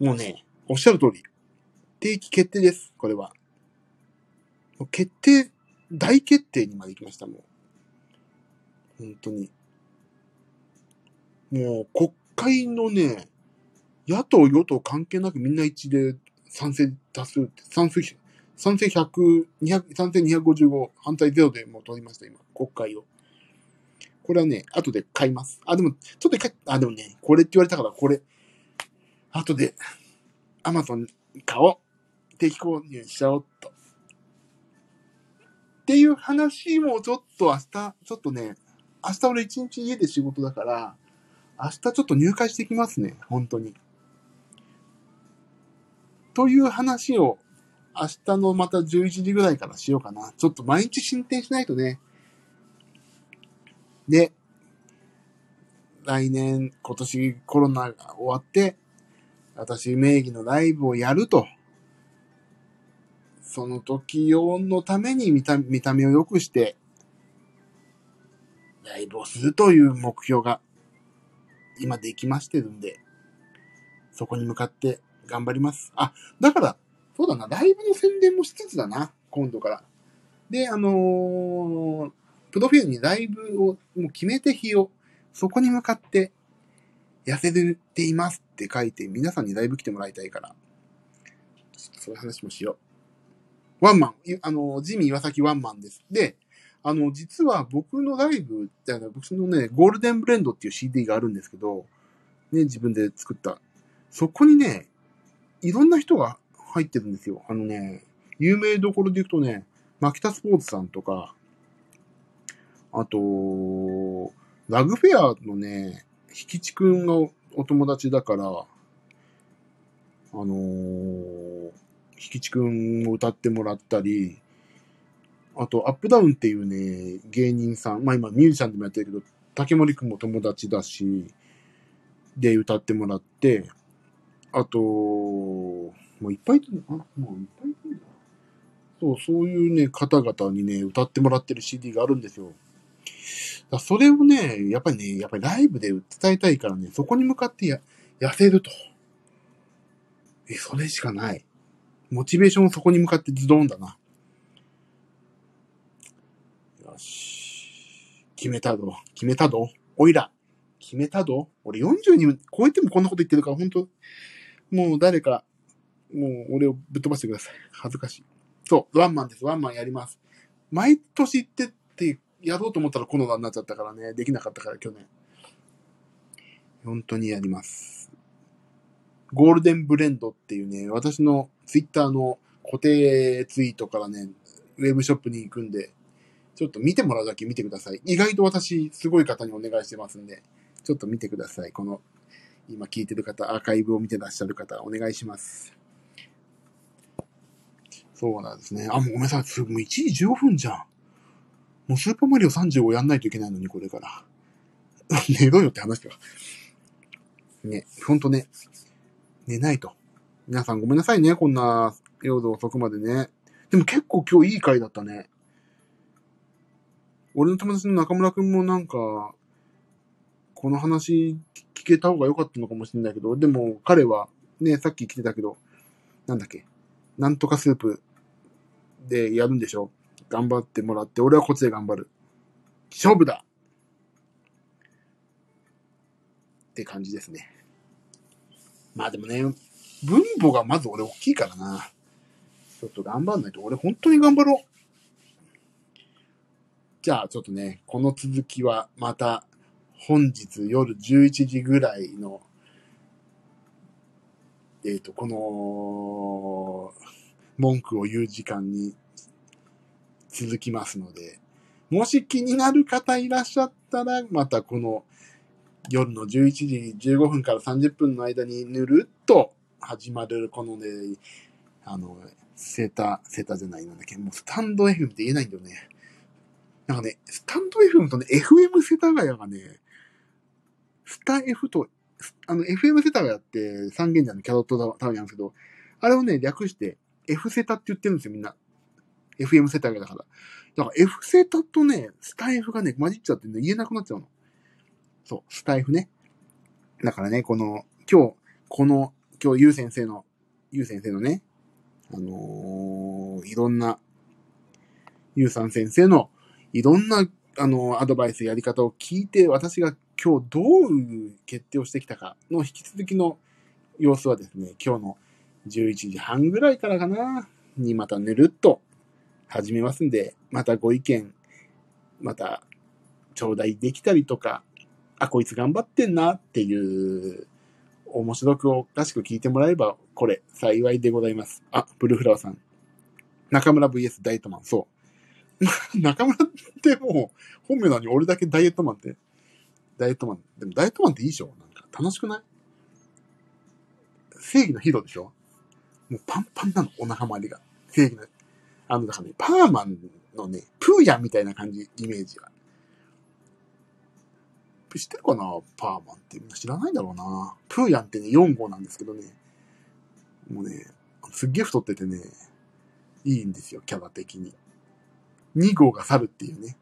[SPEAKER 1] もうね、おっしゃる通り。定期決定です、これは。決定、大決定にまで行きました、もう。本当に。もう、国会のね、野党、与党関係なくみんな一致で賛成多数、賛成、賛成100、200、賛成255、反対0でもう取りました、今、国会を。これはね、後で買います。あ、でも、ちょっと一回、あ、でもね、これって言われたから、これ、後で、アマゾン買おう。定期購入しちゃおうと。っていう話もちょっと明日、ちょっとね、明日俺一日家で仕事だから、明日ちょっと入会してきますね、本当に。という話を明日のまた11時ぐらいからしようかな。ちょっと毎日進展しないとね。で、来年、今年コロナが終わって、私名義のライブをやると。その時用のために見た見た目を良くして、ライブをするという目標が今できましてるんで、そこに向かって頑張ります。あ、だから、そうだな、ライブの宣伝もしつつだな、今度から。で、あのープロフィールにライブをもう決めて日を、そこに向かって痩せていますって書いて、皆さんにライブ来てもらいたいから、ちょっとそういう話もしよう。ワンマン、あのジミー岩崎ワンマンです。で、あの、実は僕のライブ、僕のね、ゴールデンブレンドっていう CD があるんですけど、ね、自分で作った。そこにね、いろんな人が入ってるんですよ。あのね、有名どころで言うとね、マキタスポーツさんとか、あと、ラグフェアのね、ひきちくんがお友達だから、あのー、ひきちくんを歌ってもらったり、あと、アップダウンっていうね、芸人さん、まあ今ミュージシャンでもやってるけど、竹森くんも友達だし、で歌ってもらって、あと、もういっぱいいる、あ、もういっぱいいる。そう、そういうね、方々にね、歌ってもらってる CD があるんですよ。だそれをね、やっぱりね、やっぱりライブで伝えたいからね、そこに向かってや、痩せると。え、それしかない。モチベーションをそこに向かってズドンだな。よし。決めたぞ。決めたぞ。おいら。決めたぞ。俺40に超えてもこんなこと言ってるから、本当もう誰か、もう俺をぶっ飛ばしてください。恥ずかしい。そう、ワンマンです。ワンマンやります。毎年行ってって、やろうと思ったらコロナになっちゃったからね、できなかったから去年。本当にやります。ゴールデンブレンドっていうね、私のツイッターの固定ツイートからね、ウェブショップに行くんで、ちょっと見てもらうだけ見てください。意外と私、すごい方にお願いしてますんで、ちょっと見てください。この、今聞いてる方、アーカイブを見てらっしゃる方、お願いします。そうなんですね。あ、もうごめんなさい。すぐもう1時15分じゃん。もうスーパーマリオ35やんないといけないのに、これから。寝ろよって話だわ。ね、ほんとね、寝ないと。皆さんごめんなさいね、こんな夜遅くまでね。でも結構今日いい回だったね。俺の友達の中村くんもなんか、この話聞けた方が良かったのかもしれないけど、でも彼はね、さっき来てたけど、なんだっけ、なんとかスープでやるんでしょ頑張ってもらって、俺はこっちで頑張る。勝負だって感じですね。まあでもね、分母がまず俺大きいからな。ちょっと頑張んないと。俺本当に頑張ろう。じゃあちょっとね、この続きはまた本日夜11時ぐらいの、えっ、と、この、文句を言う時間に続きますので、もし気になる方いらっしゃったら、またこの夜の11時15分から30分の間にぬるっと始まるこのね、あの、セタ、セタじゃないなんだっけ、もうスタンド FM って言えないんだよね。なんかね、スタンド FM とね、FM 世田谷がね、スタ F と、あの、FM 世田谷って三軒茶のキャロットタウンなんですけど、あれをね、略して F セタって言ってるんですよ、みんな。FM 世田谷だから。だから F セタとね、スタ F がね、混じっちゃってね、言えなくなっちゃうの。そう、スタイフね。だからね、この、今日、この、今日、ゆう先生の、ゆう先生のね、あのーいろんな、ゆうさん先生の、いろんな、あのーアドバイス、やり方を聞いて、私が今日どういう決定をしてきたかの引き続きの様子はですね、今日の11時半ぐらいからかな、にまたぬるっと始めますんで、またご意見、また、頂戴できたりとか、あ、こいつ頑張ってんなっていう、面白くおかしく聞いてもらえば、これ、幸いでございます。あ、ブルーフラワーさん。中村 VS ダイエットマン、そう。中村ってもう、本名なのに俺だけダイエットマンって。ダイエットマン。でもダイエットマンっていいでしょ？なんか楽しくない？正義のヒーローでしょ？もうパンパンなの、お腹周りが。正義の。あの、だからね、パーマンのね、プーヤンみたいな感じ、イメージは。知ってるかな？パーマンってみんな知らないんだろうな。プーヤンってね、4号なんですけどね。もうね、すっげえ太っててね、いいんですよ、キャラ的に。2号が猿っていうね。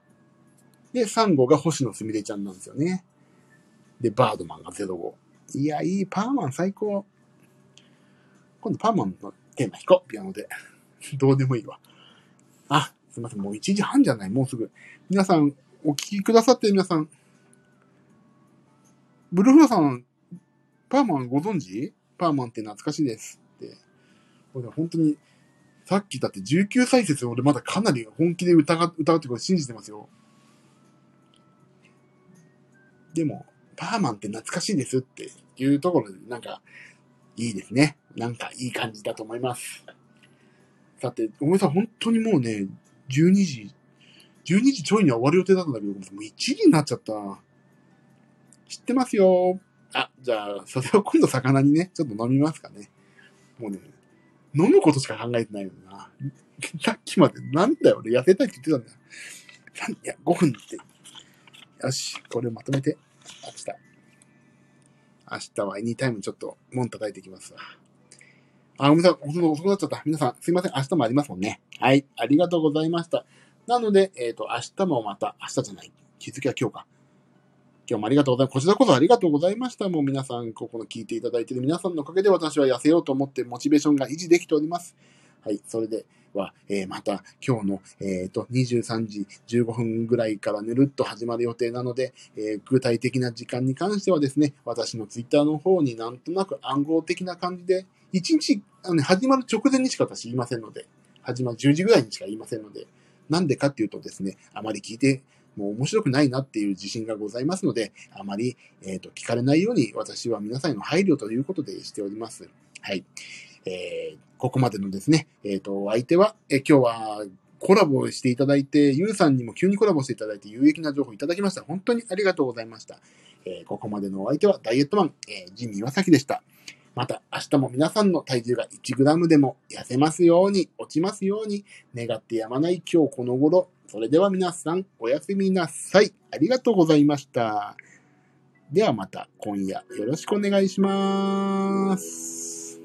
[SPEAKER 1] で、3号が星野すみれちゃんなんですよね。で、バードマンが0号。いや、いい、パーマン最高。今度パーマンのテーマ弾こう、ピアノで。どうでもいいわ。あ、すいません、もう1時半じゃない、もうすぐ。皆さん、お聞きくださってる皆さん。ブルーフラさん、パーマンご存知？パーマンって懐かしいですって。俺本当に、さっきだって19歳説俺まだかなり本気で疑う、疑うってこと信じてますよ。でも、パーマンって懐かしいですっていうところで、なんか、いいですね。なんかいい感じだと思います。さて、ごめさい、本当にもうね、12時、12時ちょいには終わる予定だったんだけど、もう1時になっちゃった。知ってますよ。あ、じゃあ、それを今度魚にね、ちょっと飲みますかね。もうね、飲むことしか考えてないよな。さっきまで、なんだよ、俺痩せたいって言ってたんだよ。いや、5分って。よし、これをまとめて、明日。明日はエニタイムちょっと、門叩いてきますわ。あ、ごめんなさい。ほんと遅くなっちゃった。皆さん、すいません。明日もありますもんね。はい。ありがとうございました。なので、えっ、と、明日もまた、明日じゃない。日付は今日か。今日もありがとうございます。こちらこそありがとうございました。もう皆さん、ここの聞いていただいている皆さんのおかげで私は痩せようと思ってモチベーションが維持できております。はい。それでは、えーまた今日の、えっ、と、23時15分ぐらいからぬるっと始まる予定なので、えー具体的な時間に関してはですね、私のツイッターの方になんとなく暗号的な感じで、1日、あの、始まる直前にしか私言いませんので、始まる10時ぐらいにしか言いませんので、なんでかっていうとですね、あまり聞いてもう面白くないなっていう自信がございますので、あまり、えー、と聞かれないように私は皆さんへの配慮ということでしております。はい。えーここまでのですね、えっ、と、相手は、え今日はコラボしていただいて、ゆうさんにも急にコラボしていただいて有益な情報いただきました。本当にありがとうございました。えここまでのお相手はダイエットマン、えジミー岩崎でした。また明日も皆さんの体重が 1g でも痩せますように、落ちますように、願ってやまない今日この頃。それでは皆さん、おやすみなさい。ありがとうございました。ではまた今夜よろしくお願いします。